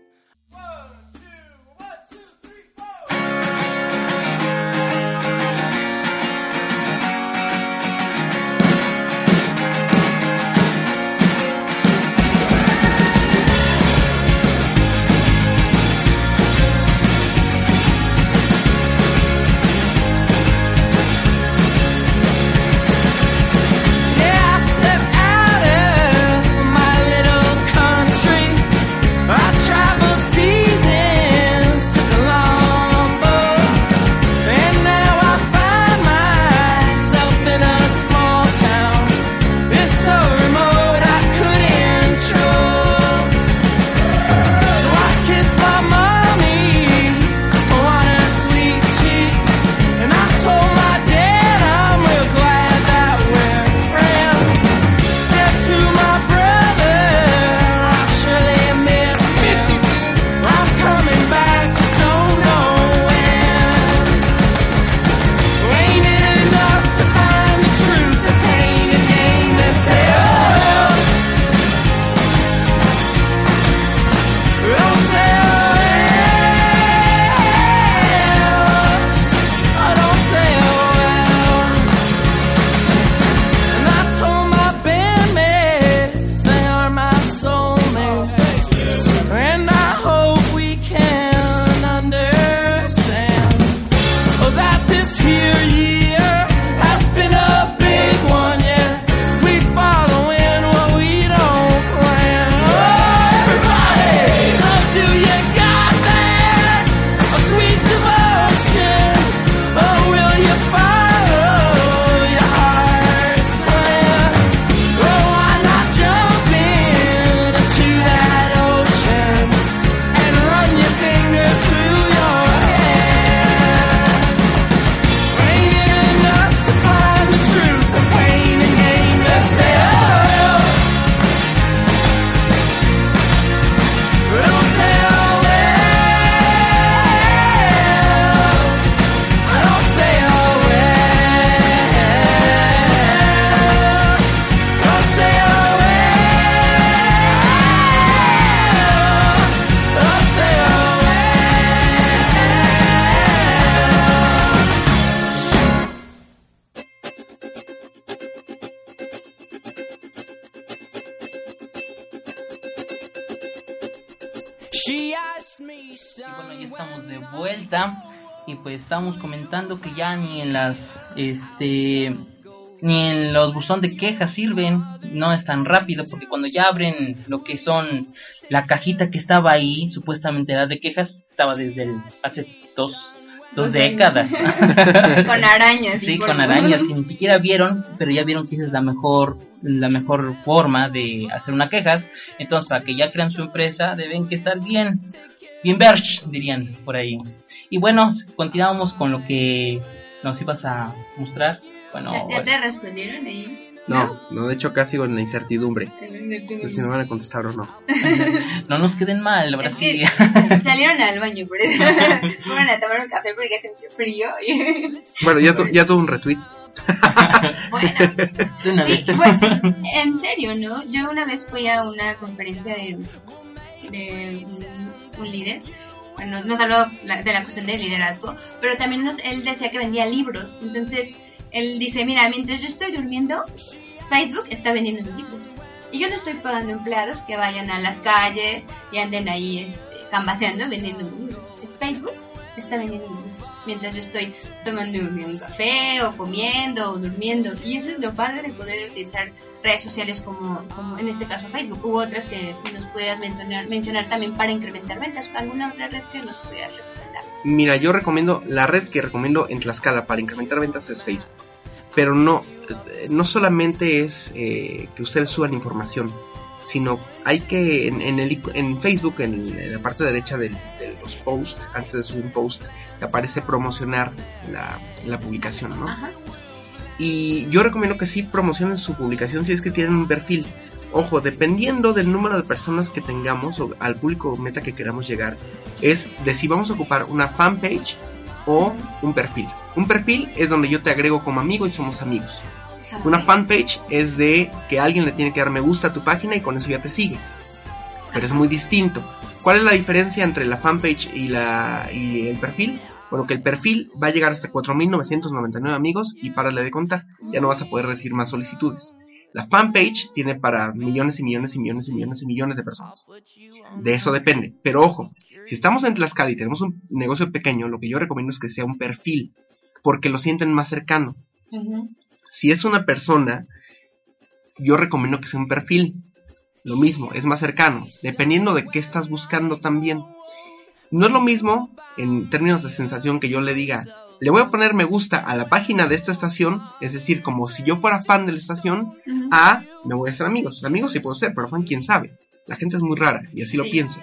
Speaker 4: Y estamos comentando que ya ni en las este ni en los buzón de quejas sirven, no es tan rápido porque cuando ya abren lo que son la cajita que estaba ahí, supuestamente la de quejas, estaba desde el, hace dos, dos décadas. [LAUGHS]
Speaker 5: con arañas.
Speaker 4: Sí, con arañas, y ni siquiera vieron, pero ya vieron que esa es la mejor, la mejor forma de hacer una quejas. Entonces, para que ya crean su empresa, deben que estar bien, bien verge, dirían por ahí. Y bueno, continuamos con lo que nos ibas a mostrar. Bueno,
Speaker 5: ¿Ya, ya te respondieron ahí?
Speaker 6: No, no, de hecho acá sigo en la incertidumbre. de si me van a contestar o no. [LAUGHS]
Speaker 4: no nos queden mal, ahora
Speaker 5: Es que [LAUGHS] salieron al baño, por eso [LAUGHS] fueron a tomar un café porque hace mucho frío.
Speaker 6: Bueno, ya, tu- ya tuve un retweet.
Speaker 5: bueno, sí, pues, en serio, ¿no? Yo una vez fui a una conferencia de, de un, un líder. Bueno, nos habló de la cuestión del liderazgo, pero también nos, él decía que vendía libros. Entonces, él dice, mira, mientras yo estoy durmiendo, Facebook está vendiendo mis libros. Y yo no estoy pagando empleados que vayan a las calles y anden ahí este, cambaseando vendiendo libros. Facebook está vendiendo libros. Mientras yo estoy tomándome un café o comiendo o durmiendo. Y eso es lo padre de poder utilizar redes sociales como, como en este caso Facebook. Hubo otras que nos pudieras mencionar, mencionar también para incrementar ventas. ¿Alguna otra red que nos pudieras recomendar?
Speaker 6: Mira, yo recomiendo, la red que recomiendo en Tlaxcala para incrementar ventas es Facebook. Pero no, eh, no solamente es eh, que ustedes suban información, sino hay que en, en el, en Facebook, en, en la parte derecha del- de los posts, antes de subir un post, te aparece promocionar la, la publicación, ¿no?
Speaker 5: Ajá.
Speaker 6: Y yo recomiendo que sí promocionen su publicación si es que tienen un perfil. Ojo, dependiendo del número de personas que tengamos o al público meta que queramos llegar, es de si vamos a ocupar una fanpage o un perfil. Un perfil es donde yo te agrego como amigo y somos amigos. Una fanpage es de que alguien le tiene que dar me gusta a tu página y con eso ya te sigue. Pero es muy distinto. ¿Cuál es la diferencia entre la fanpage y, la, y el perfil? Bueno, que el perfil va a llegar hasta 4.999 amigos y párale de contar. Ya no vas a poder recibir más solicitudes. La fanpage tiene para millones y millones y millones y millones y millones de personas. De eso depende. Pero ojo, si estamos en Tlaxcala y tenemos un negocio pequeño, lo que yo recomiendo es que sea un perfil, porque lo sienten más cercano. Si es una persona, yo recomiendo que sea un perfil. Lo mismo, es más cercano, dependiendo de qué estás buscando también. No es lo mismo, en términos de sensación, que yo le diga, le voy a poner me gusta a la página de esta estación, es decir, como si yo fuera fan de la estación, a me voy a hacer amigos. Amigos sí puedo ser, pero fan quién sabe. La gente es muy rara y así lo piensa.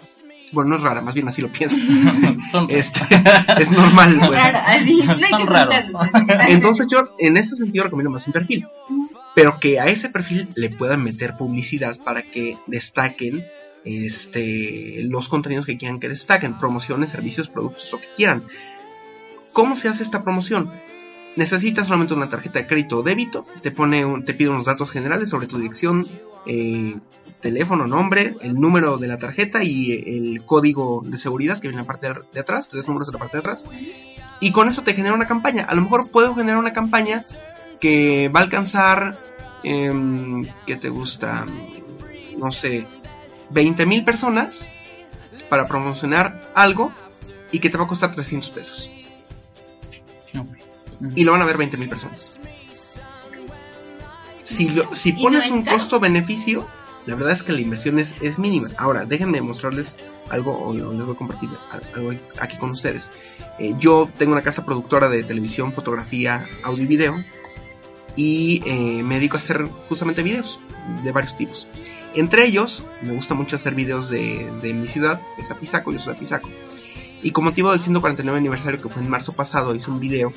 Speaker 6: Bueno, no es rara, más bien así lo piensa. [LAUGHS]
Speaker 4: Son
Speaker 6: Este, es normal, pues.
Speaker 4: Raros.
Speaker 5: asustarse.
Speaker 6: Entonces yo en ese sentido recomiendo más un perfil. Pero que a ese perfil le puedan meter publicidad para que destaquen este, los contenidos que quieran que destaquen, promociones, servicios, productos, lo que quieran. ¿Cómo se hace esta promoción? Necesitas solamente una tarjeta de crédito o débito, te pone un- te pide unos datos generales sobre tu dirección, eh, teléfono, nombre, el número de la tarjeta y eh, el código de seguridad que viene en la parte de- de atrás, tres números en la parte de atrás. Y con eso te genera una campaña. A lo mejor puedo generar una campaña que va a alcanzar, em, ¿qué te gusta? No sé, 20 mil personas para promocionar algo y que te va a costar 300 pesos. Y lo van a ver 20 mil personas. Si, lo- si
Speaker 5: ¿Y no
Speaker 6: pones
Speaker 5: es
Speaker 6: un costo-beneficio, la verdad es que la inversión es, es mínima. Ahora, déjenme mostrarles algo, o, o les voy a compartir algo aquí con ustedes. Eh, yo tengo una casa productora de televisión, fotografía, audio y video. Y eh, me dedico a hacer justamente videos de varios tipos. Entre ellos, me gusta mucho hacer videos de, de mi ciudad, que es Apizaco, yo soy de Apizaco. Y con motivo del 149 aniversario que fue en marzo pasado, hice un video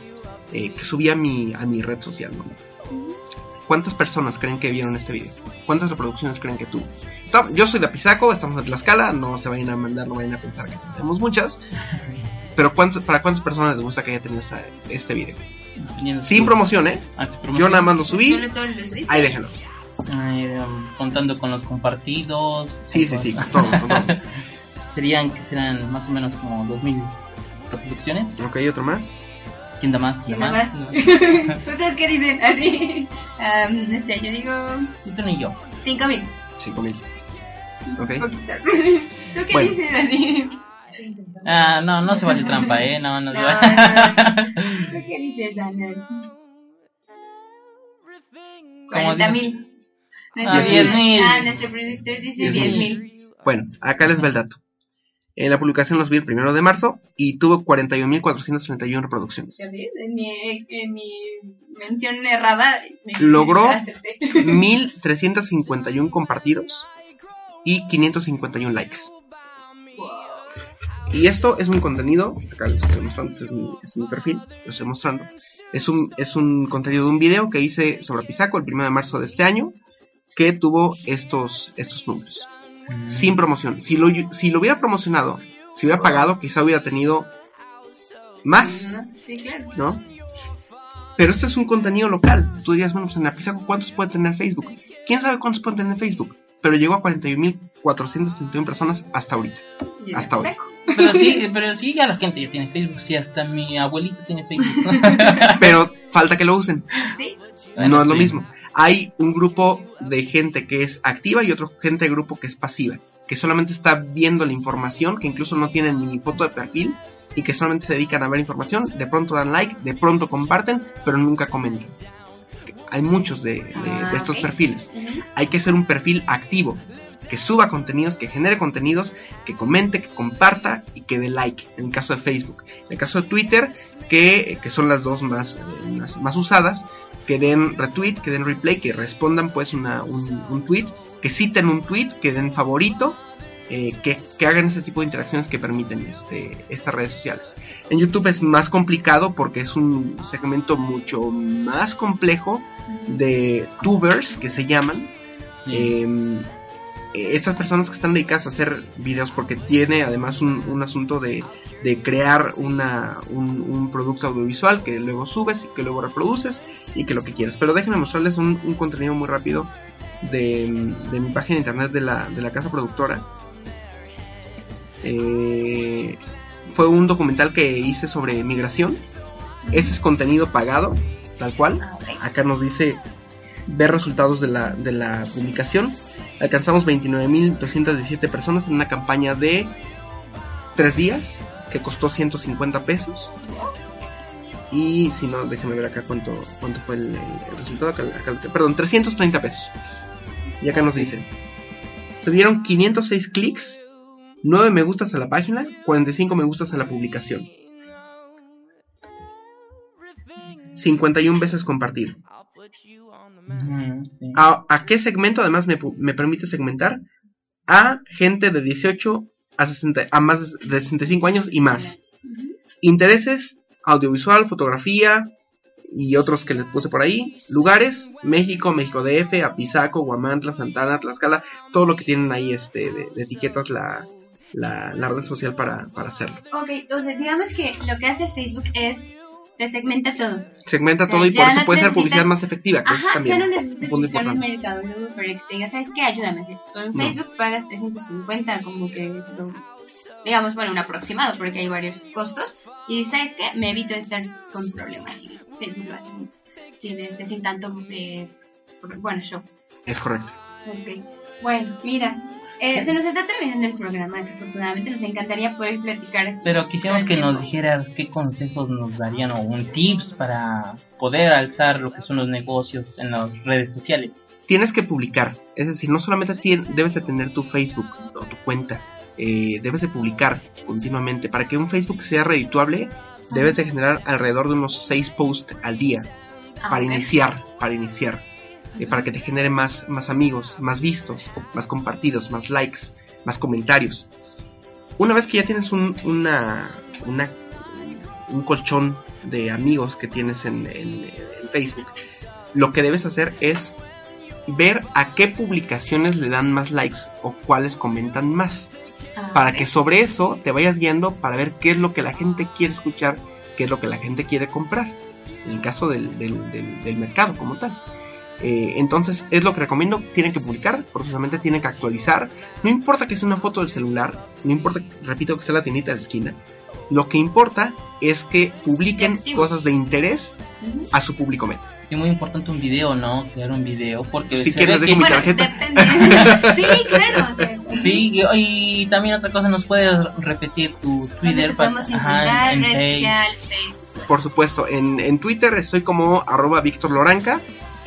Speaker 6: eh, que subí a mi, a mi red social. ¿no? ¿Cuántas personas creen que vieron este video? ¿Cuántas reproducciones creen que tuvo? Está- yo soy de Apizaco, estamos en Tlaxcala, no se vayan a mandar, no vayan a pensar que tenemos muchas. [LAUGHS] Pero ¿cuántas, ¿para cuántas personas les gusta que haya tenido esta- este video? Sin promoción, ¿eh?
Speaker 4: Ah,
Speaker 6: Yo nada más lo subí, ahí déjenlo.
Speaker 4: Ay, um, contando con los compartidos.
Speaker 6: Sí, sí, sí, todo, con todo. [LAUGHS]
Speaker 4: Serían que serán más o menos como 2000 reproducciones.
Speaker 6: Ok, otro más.
Speaker 4: ¿Quién da más?
Speaker 5: ¿Quién
Speaker 4: ¿Quién
Speaker 5: da
Speaker 4: más?
Speaker 5: más? [LAUGHS] ¿Ustedes qué dicen? Así. Am, no sé, yo digo
Speaker 4: tú ni yo.
Speaker 5: 5000.
Speaker 6: 5000. Ok. [LAUGHS]
Speaker 5: ¿Tú qué
Speaker 6: Bueno.
Speaker 5: dices así?
Speaker 4: Ah, no, no se vale trampa, ¿eh? No, no,
Speaker 5: No,
Speaker 4: se
Speaker 5: no. [LAUGHS] ¿Tú qué dices, Ana?
Speaker 4: Como
Speaker 5: 40 mil.
Speaker 4: Ah, 10,000.
Speaker 5: Ah, nuestro productor dice
Speaker 6: 10,000.
Speaker 5: 10 mil.
Speaker 6: Bueno, acá les va el dato. En la publicación los vi el primero de marzo y tuvo 41.431 reproducciones.
Speaker 5: ¿Ya ves? En mi, en mi mención errada. me-
Speaker 6: Logró-
Speaker 5: acerté. [LAUGHS]
Speaker 6: 1.351 compartidos y 551 likes. Y esto es un contenido, acá les estoy mostrando, este es mi, este es mi perfil, lo estoy mostrando. Es un, es un contenido de un video que hice sobre Pisaco el 1 de marzo de este año, que tuvo estos, estos números. Sin promoción. Si lo, si lo hubiera promocionado, si hubiera pagado, quizá hubiera tenido más.
Speaker 5: Sí, claro.
Speaker 6: ¿no? Pero esto es un contenido local. Tú dirías, bueno, pues en Apizaco, ¿cuántos puede tener Facebook? ¿Quién sabe cuántos puede tener Facebook? Pero llegó a 41.431 personas hasta ahorita. Hasta hoy.
Speaker 4: Pero sí, [LAUGHS] pero sí, ya la gente ya tiene Facebook. Sí, hasta mi abuelita tiene Facebook. [LAUGHS]
Speaker 6: Pero falta que lo usen.
Speaker 5: Sí.
Speaker 4: Bueno,
Speaker 6: no es lo mismo. Hay un grupo de gente que es activa y otro gente de grupo que es pasiva. Que solamente está viendo la información, que incluso no tienen ni foto de perfil y que solamente se dedican a ver información. De pronto dan like, de pronto comparten, pero nunca comentan. Hay muchos de, de-
Speaker 5: Ah,
Speaker 6: de estos perfiles. Hay que ser un perfil activo, que suba contenidos, que genere contenidos, que comente, que comparta y que dé like, en el caso de Facebook. En el caso de Twitter, que, que son las dos más, eh, más, más usadas, que den retweet, que den replay, que respondan pues una, un, un tweet, que citen un tweet, que den favorito, eh, que, que hagan ese tipo de interacciones que permiten este, estas redes sociales. En YouTube es más complicado porque es un segmento mucho más complejo de tubers que se llaman,
Speaker 4: Sí.
Speaker 6: eh, estas personas que están dedicadas a hacer videos porque tiene además un, un asunto de, de crear una, un, un producto audiovisual que luego subes y que luego reproduces y que lo que quieras. Pero déjenme mostrarles un, un contenido muy rápido de, de mi página de internet de la, de la casa productora. Eh, fue un documental que hice sobre migración. Este es contenido pagado, tal cual.
Speaker 5: Ah.
Speaker 6: Acá nos dice ver resultados de la, de la publicación. Alcanzamos 29.217 personas en una campaña de 3 días que costó 150 pesos. Y si no, déjenme ver acá cuánto, cuánto fue el, resultado. Acá- acá perdón, 330 pesos. Y acá nos dice, se dieron 506 clics, 9 me gustas a la página, 45 me gustas a la publicación. 51 veces compartir.
Speaker 4: Sí.
Speaker 6: ¿A, a qué segmento además me, me permite segmentar? A gente de 18 a, 60, a más de 65 años y más. Intereses, audiovisual, fotografía y otros que les puse por ahí. Lugares, México, México DF, Apizaco, Guamantla, Santana, Tlaxcala, todo lo que tienen ahí este, de, de etiquetas la, la, la red social para, para hacerlo.
Speaker 5: Ok, sea, digamos que lo que hace Facebook es te segmenta todo.
Speaker 6: Segmenta
Speaker 5: O sea,
Speaker 6: todo y por eso
Speaker 5: no
Speaker 6: puede ser publicidad más efectiva, que eso
Speaker 5: Ajá,
Speaker 6: también
Speaker 5: ya no
Speaker 6: un
Speaker 5: necesitas buscar un
Speaker 6: importante.
Speaker 5: mercado luego para que te diga, ¿sabes qué? Ayúdame. Tú en
Speaker 6: No.
Speaker 5: Facebook pagas 350, como que, digamos, bueno, un aproximado, porque hay varios costos. Y ¿sabes qué? Me evito estar con problemas y Facebook lo hace sin, sin, este, sin tanto, eh, bueno, show.
Speaker 6: Es correcto.
Speaker 5: Ok. Bueno, mira, eh, se nos está terminando el programa, desafortunadamente. Nos encantaría poder platicar.
Speaker 4: Pero quisiéramos que nos dijeras qué consejos nos darían o un tips para poder alzar lo que son los negocios en las redes sociales.
Speaker 6: tienes que publicar. Es decir, no solamente debes de tener tu Facebook o tu cuenta, eh, debes de publicar continuamente. Para que un Facebook sea redituable, debes de generar alrededor de unos 6 posts al día
Speaker 5: Ah,
Speaker 6: para iniciar, para iniciar. Eh, para que te genere más, más amigos, más vistos, más compartidos, más likes, más comentarios. Una vez que ya tienes un, una, una- un colchón de amigos que tienes en, en- en Facebook, lo que debes hacer es ver a qué publicaciones le dan más likes o cuáles comentan más.
Speaker 5: Ah,
Speaker 6: Para que sobre eso te vayas guiando para ver qué es lo que la gente quiere escuchar, qué es lo que la gente quiere comprar. En el caso del, del- del- del mercado como tal. Eh, entonces es lo que recomiendo, tienen que publicar, forzosamente tienen que actualizar, no importa que sea una foto del celular, no importa, repito, que sea la tiendita de la esquina, lo que importa es que publiquen
Speaker 5: Llamativo.
Speaker 6: cosas de interés
Speaker 5: Ujú.
Speaker 6: a su público meta.
Speaker 4: Y muy importante un video, ¿no? Crear un video porque
Speaker 6: Si quieres, dejo
Speaker 4: que-
Speaker 6: mi
Speaker 5: Bueno,
Speaker 6: tarjeta.
Speaker 5: depende. [LAUGHS] sí, claro. o sea,
Speaker 4: Sí, y, y también otra cosa, ¿nos puedes repetir tu
Speaker 5: ¿Dónde
Speaker 4: Twitter?
Speaker 5: te podemos
Speaker 4: Ajá,
Speaker 5: encontrar?
Speaker 4: en
Speaker 5: redes
Speaker 4: Face.
Speaker 5: sociales, Facebook.
Speaker 6: Por supuesto, en, en Twitter estoy como arroba Víctor Loranca,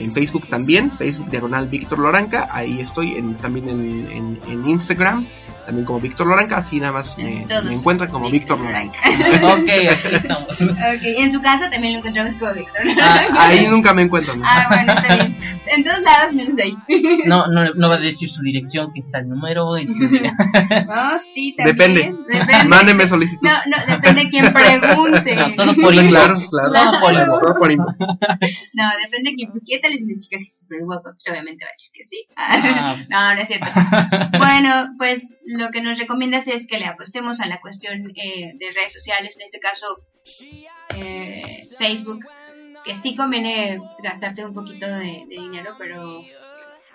Speaker 6: en Facebook también, Facebook diagonal Víctor Loranca, ahí estoy, en, también en, en- en Instagram, también como Víctor Loranca, así nada más me, me encuentran como Víctor Loranca. [LAUGHS]
Speaker 4: Ok, aquí estamos.
Speaker 5: Ok, en su casa también lo encontramos como Víctor.
Speaker 6: Ah, ahí nunca me encuentran. ¿no?
Speaker 5: Ah, bueno, está bien. En todos lados menos ahí. [LAUGHS]
Speaker 4: No, no, no va a decir su dirección, que está el número y su... [LAUGHS]
Speaker 5: Oh, sí, también.
Speaker 6: Depende.
Speaker 5: Depende.
Speaker 6: Mándeme solicitud.
Speaker 5: No, no, depende de quién pregunte.
Speaker 4: No, todo por inbox.
Speaker 6: claro, claro.
Speaker 4: Todo por inbox.
Speaker 6: Todo por inbox.
Speaker 5: No, depende de quién. ¿Qué tal es una chica así súper guapa? Pues obviamente va a decir que sí.
Speaker 4: Ah, pues.
Speaker 5: No, no es cierto. Bueno, pues lo que nos recomiendas es que le apostemos a la cuestión eh, de redes sociales, en este caso eh, Facebook, que sí conviene gastarte un poquito de, dinero, pero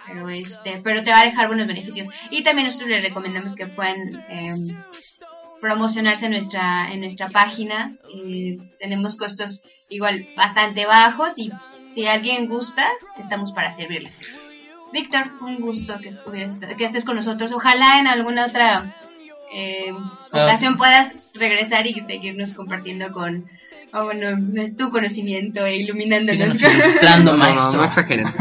Speaker 5: pero este pero te va a dejar buenos beneficios. Y también nosotros les recomendamos que puedan eh, promocionarse en nuestra en nuestra página. Tenemos costos igual bastante bajos y si alguien gusta, estamos para servirles. Víctor, un gusto que, estuvieras- que estés con nosotros. Ojalá en alguna otra eh, ocasión puedas regresar y seguirnos compartiendo con oh, bueno, tu conocimiento e iluminándonos.
Speaker 4: Ilustrando,
Speaker 6: No, no, no,
Speaker 4: maestro.
Speaker 6: no exageren. [LAUGHS]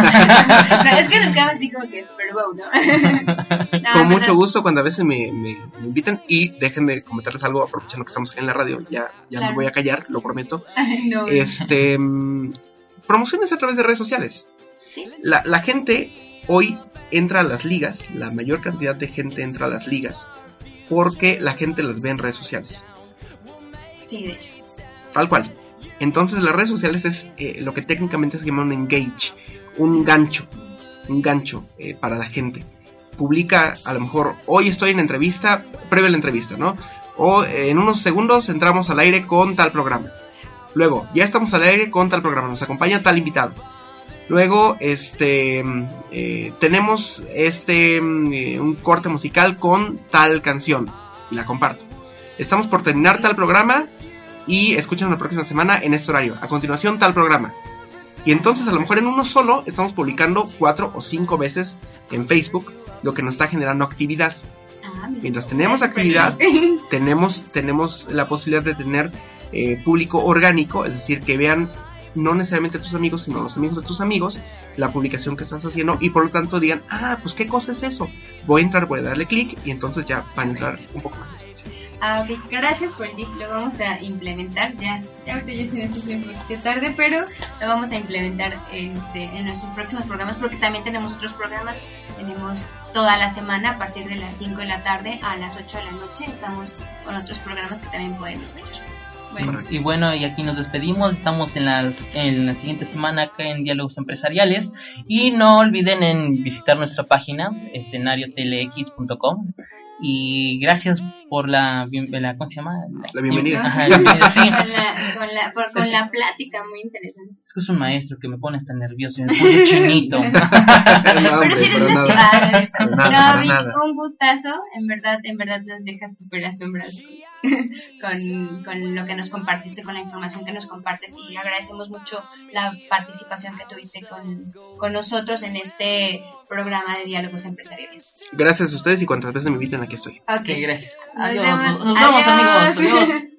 Speaker 5: No, es que nos quedamos así como que super wow, ¿no? [LAUGHS] No,
Speaker 6: Con
Speaker 5: en
Speaker 6: mucho gusto cuando a veces me, me- me invitan y déjenme comentarles algo aprovechando que estamos aquí en la radio. Ya, ya
Speaker 5: Claro.
Speaker 6: me voy a callar, lo prometo. [LAUGHS]
Speaker 5: no,
Speaker 6: Este, mm, promociones a través de redes sociales.
Speaker 5: sí,
Speaker 6: La, la gente hoy entra a las ligas, la mayor cantidad de gente entra a las ligas porque la gente las ve en redes sociales.
Speaker 5: sí, de hecho.
Speaker 6: Tal cual. Entonces las redes sociales es eh, lo que técnicamente se llama un engage, un gancho, un gancho eh, para la gente. Publica a lo mejor, hoy estoy en entrevista, previa a la entrevista, ¿no? O eh, en unos segundos entramos al aire con tal programa. Luego, ya estamos al aire con tal programa, nos acompaña tal invitado. Luego, este, mm, eh, tenemos este, mm, eh, un corte musical con tal canción y la comparto. Estamos por terminar tal programa y escuchan la próxima semana en este horario. A continuación, tal programa. Y entonces, a lo mejor en uno solo, estamos publicando cuatro o cinco veces en Facebook, lo que nos está generando actividad.
Speaker 5: Ah.
Speaker 6: Mientras tenemos actividad, [LAUGHS] tenemos, tenemos la posibilidad de tener eh, público orgánico, es decir, que vean no necesariamente tus amigos, sino los amigos de tus amigos, la publicación que estás haciendo y por lo tanto digan, ah, pues qué cosa es eso. Voy a entrar, voy a darle clic y entonces ya van a entrar un poco más de estación.
Speaker 5: Ah, ok. Gracias por el tip. Lo vamos a implementar ya. Ya ahorita ya se me hace un poquito tarde, pero lo vamos a implementar este, en nuestros próximos programas porque también tenemos otros programas. Tenemos toda la semana a partir de las 5 de la tarde a las 8 de la noche. Estamos con otros programas que también pueden escuchar.
Speaker 4: Y bueno, y aquí nos despedimos. Estamos en, las, en la siguiente semana acá en Diálogos Empresariales. Y no olviden en visitar nuestra página, escenariotlx.com. Y gracias por la, bien- la ¿cómo se llama?
Speaker 6: La bienvenida.
Speaker 4: Ajá, la bienvenida, sí.
Speaker 5: con la, con la, por- con la plática muy interesante.
Speaker 4: Es que es un maestro que me pone hasta nervioso y me pone chinito. [LAUGHS]
Speaker 6: No,
Speaker 5: pero
Speaker 6: hombre,
Speaker 5: si eres una
Speaker 6: nada.
Speaker 5: No,
Speaker 6: nada, nada.
Speaker 5: un gustazo. En verdad, en verdad nos dejas súper asombrados [LAUGHS] con, con lo que nos compartiste, con la información que nos compartes y agradecemos mucho la participación que tuviste con, con nosotros en este programa de diálogos empresariales.
Speaker 6: Gracias a ustedes y cuantas veces me inviten, aquí estoy.
Speaker 5: Ok,
Speaker 4: Ok, gracias. Adiós. Nos, nos vemos,
Speaker 5: Adiós.
Speaker 4: amigos. Adiós.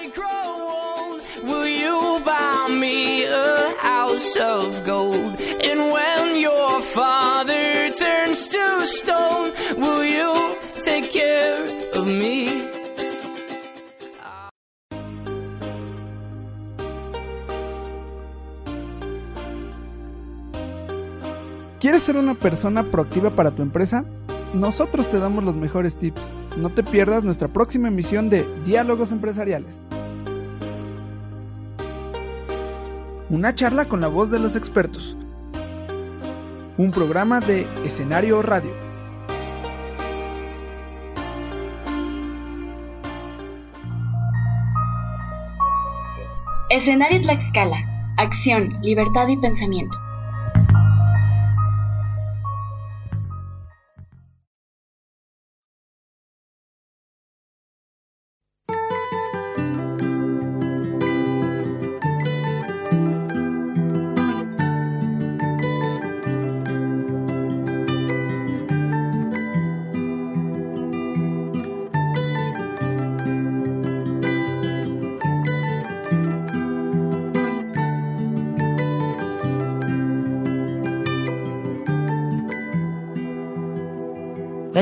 Speaker 3: I grow old, will you buy me a house of gold? And when your father turns to stone, will you take care of me?
Speaker 2: ¿Quieres ser una persona proactiva para tu empresa? Nosotros te damos los mejores tips. No te pierdas nuestra próxima emisión de Diálogos Empresariales. Una charla con la voz de los expertos. Un programa de escenario radio.
Speaker 7: Escenario Tlaxcala, Acción, libertad y pensamiento.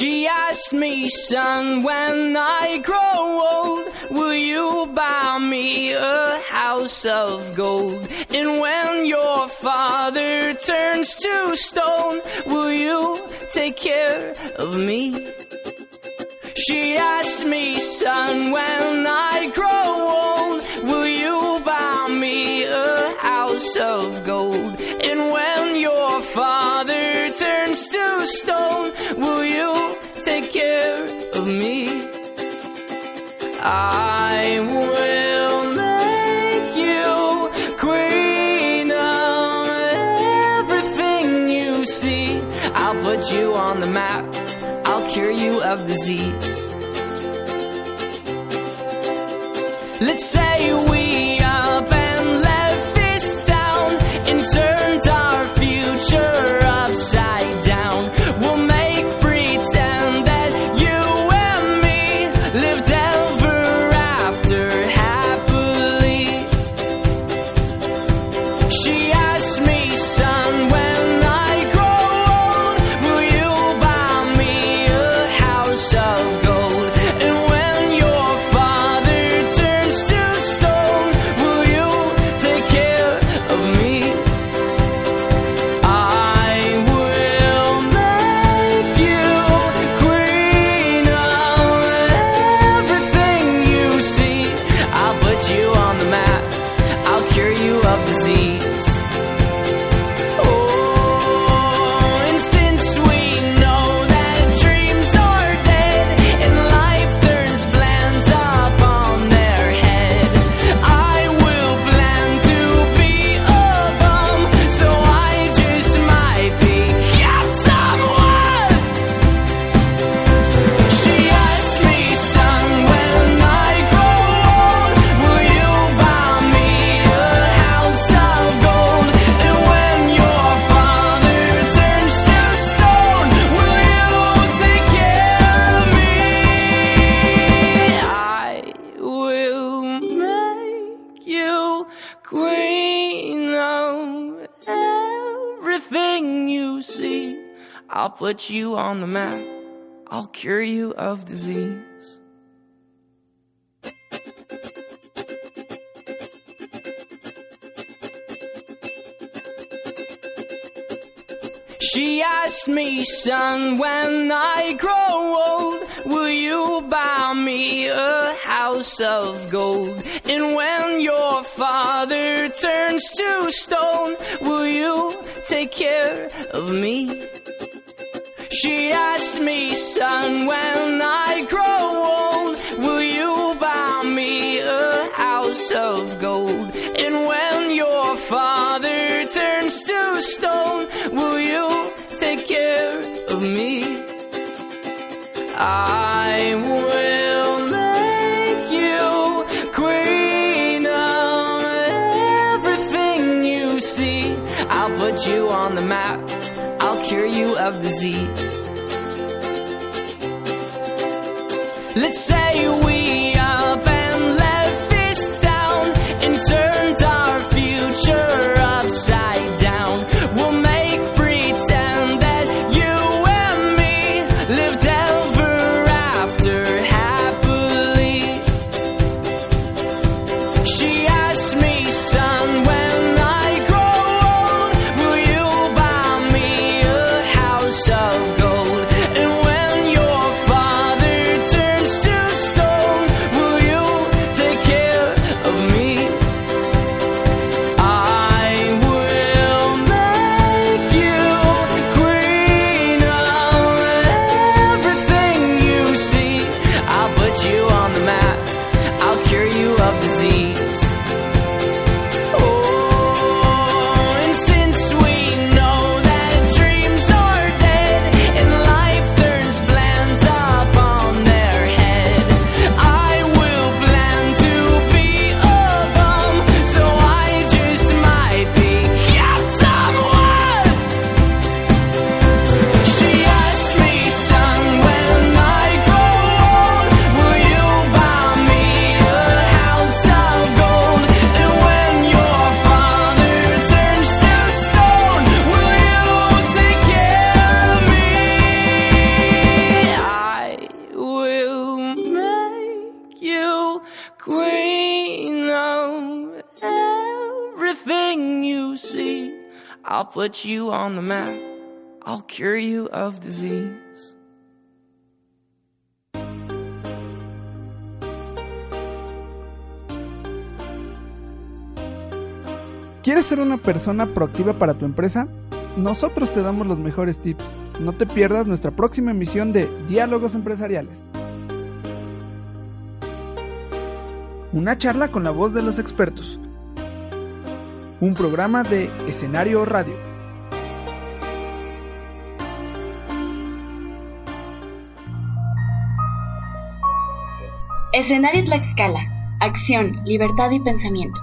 Speaker 3: She asked me, son, when I grow old, will you buy me a house of gold? And when your father turns to stone, will you take care of me? She asked me, son, when I I will make you queen of everything you see. I'll put you on the map. I'll cure you of disease. I'll put you on the map. I'll cure you of disease. She asked me, son, when I grow old, will you buy me a house of gold? And when your father turns to stone, will you take care of me? She asked me, son, when I grow old, will you buy me a house of gold? And when your father turns to stone, will you take care of me? I will make you queen of everything you see. I'll put you on the map. Cure you of disease. Let's say we put you on the map. I'll cure you of disease.
Speaker 2: ¿Quieres ser una persona proactiva para tu empresa? Nosotros te damos los mejores tips. No te pierdas nuestra próxima emisión de Diálogos Empresariales. Una charla con la voz de los expertos. Un programa de escenario radio.
Speaker 7: Escenario Tlaxcala. Acción, libertad y pensamiento.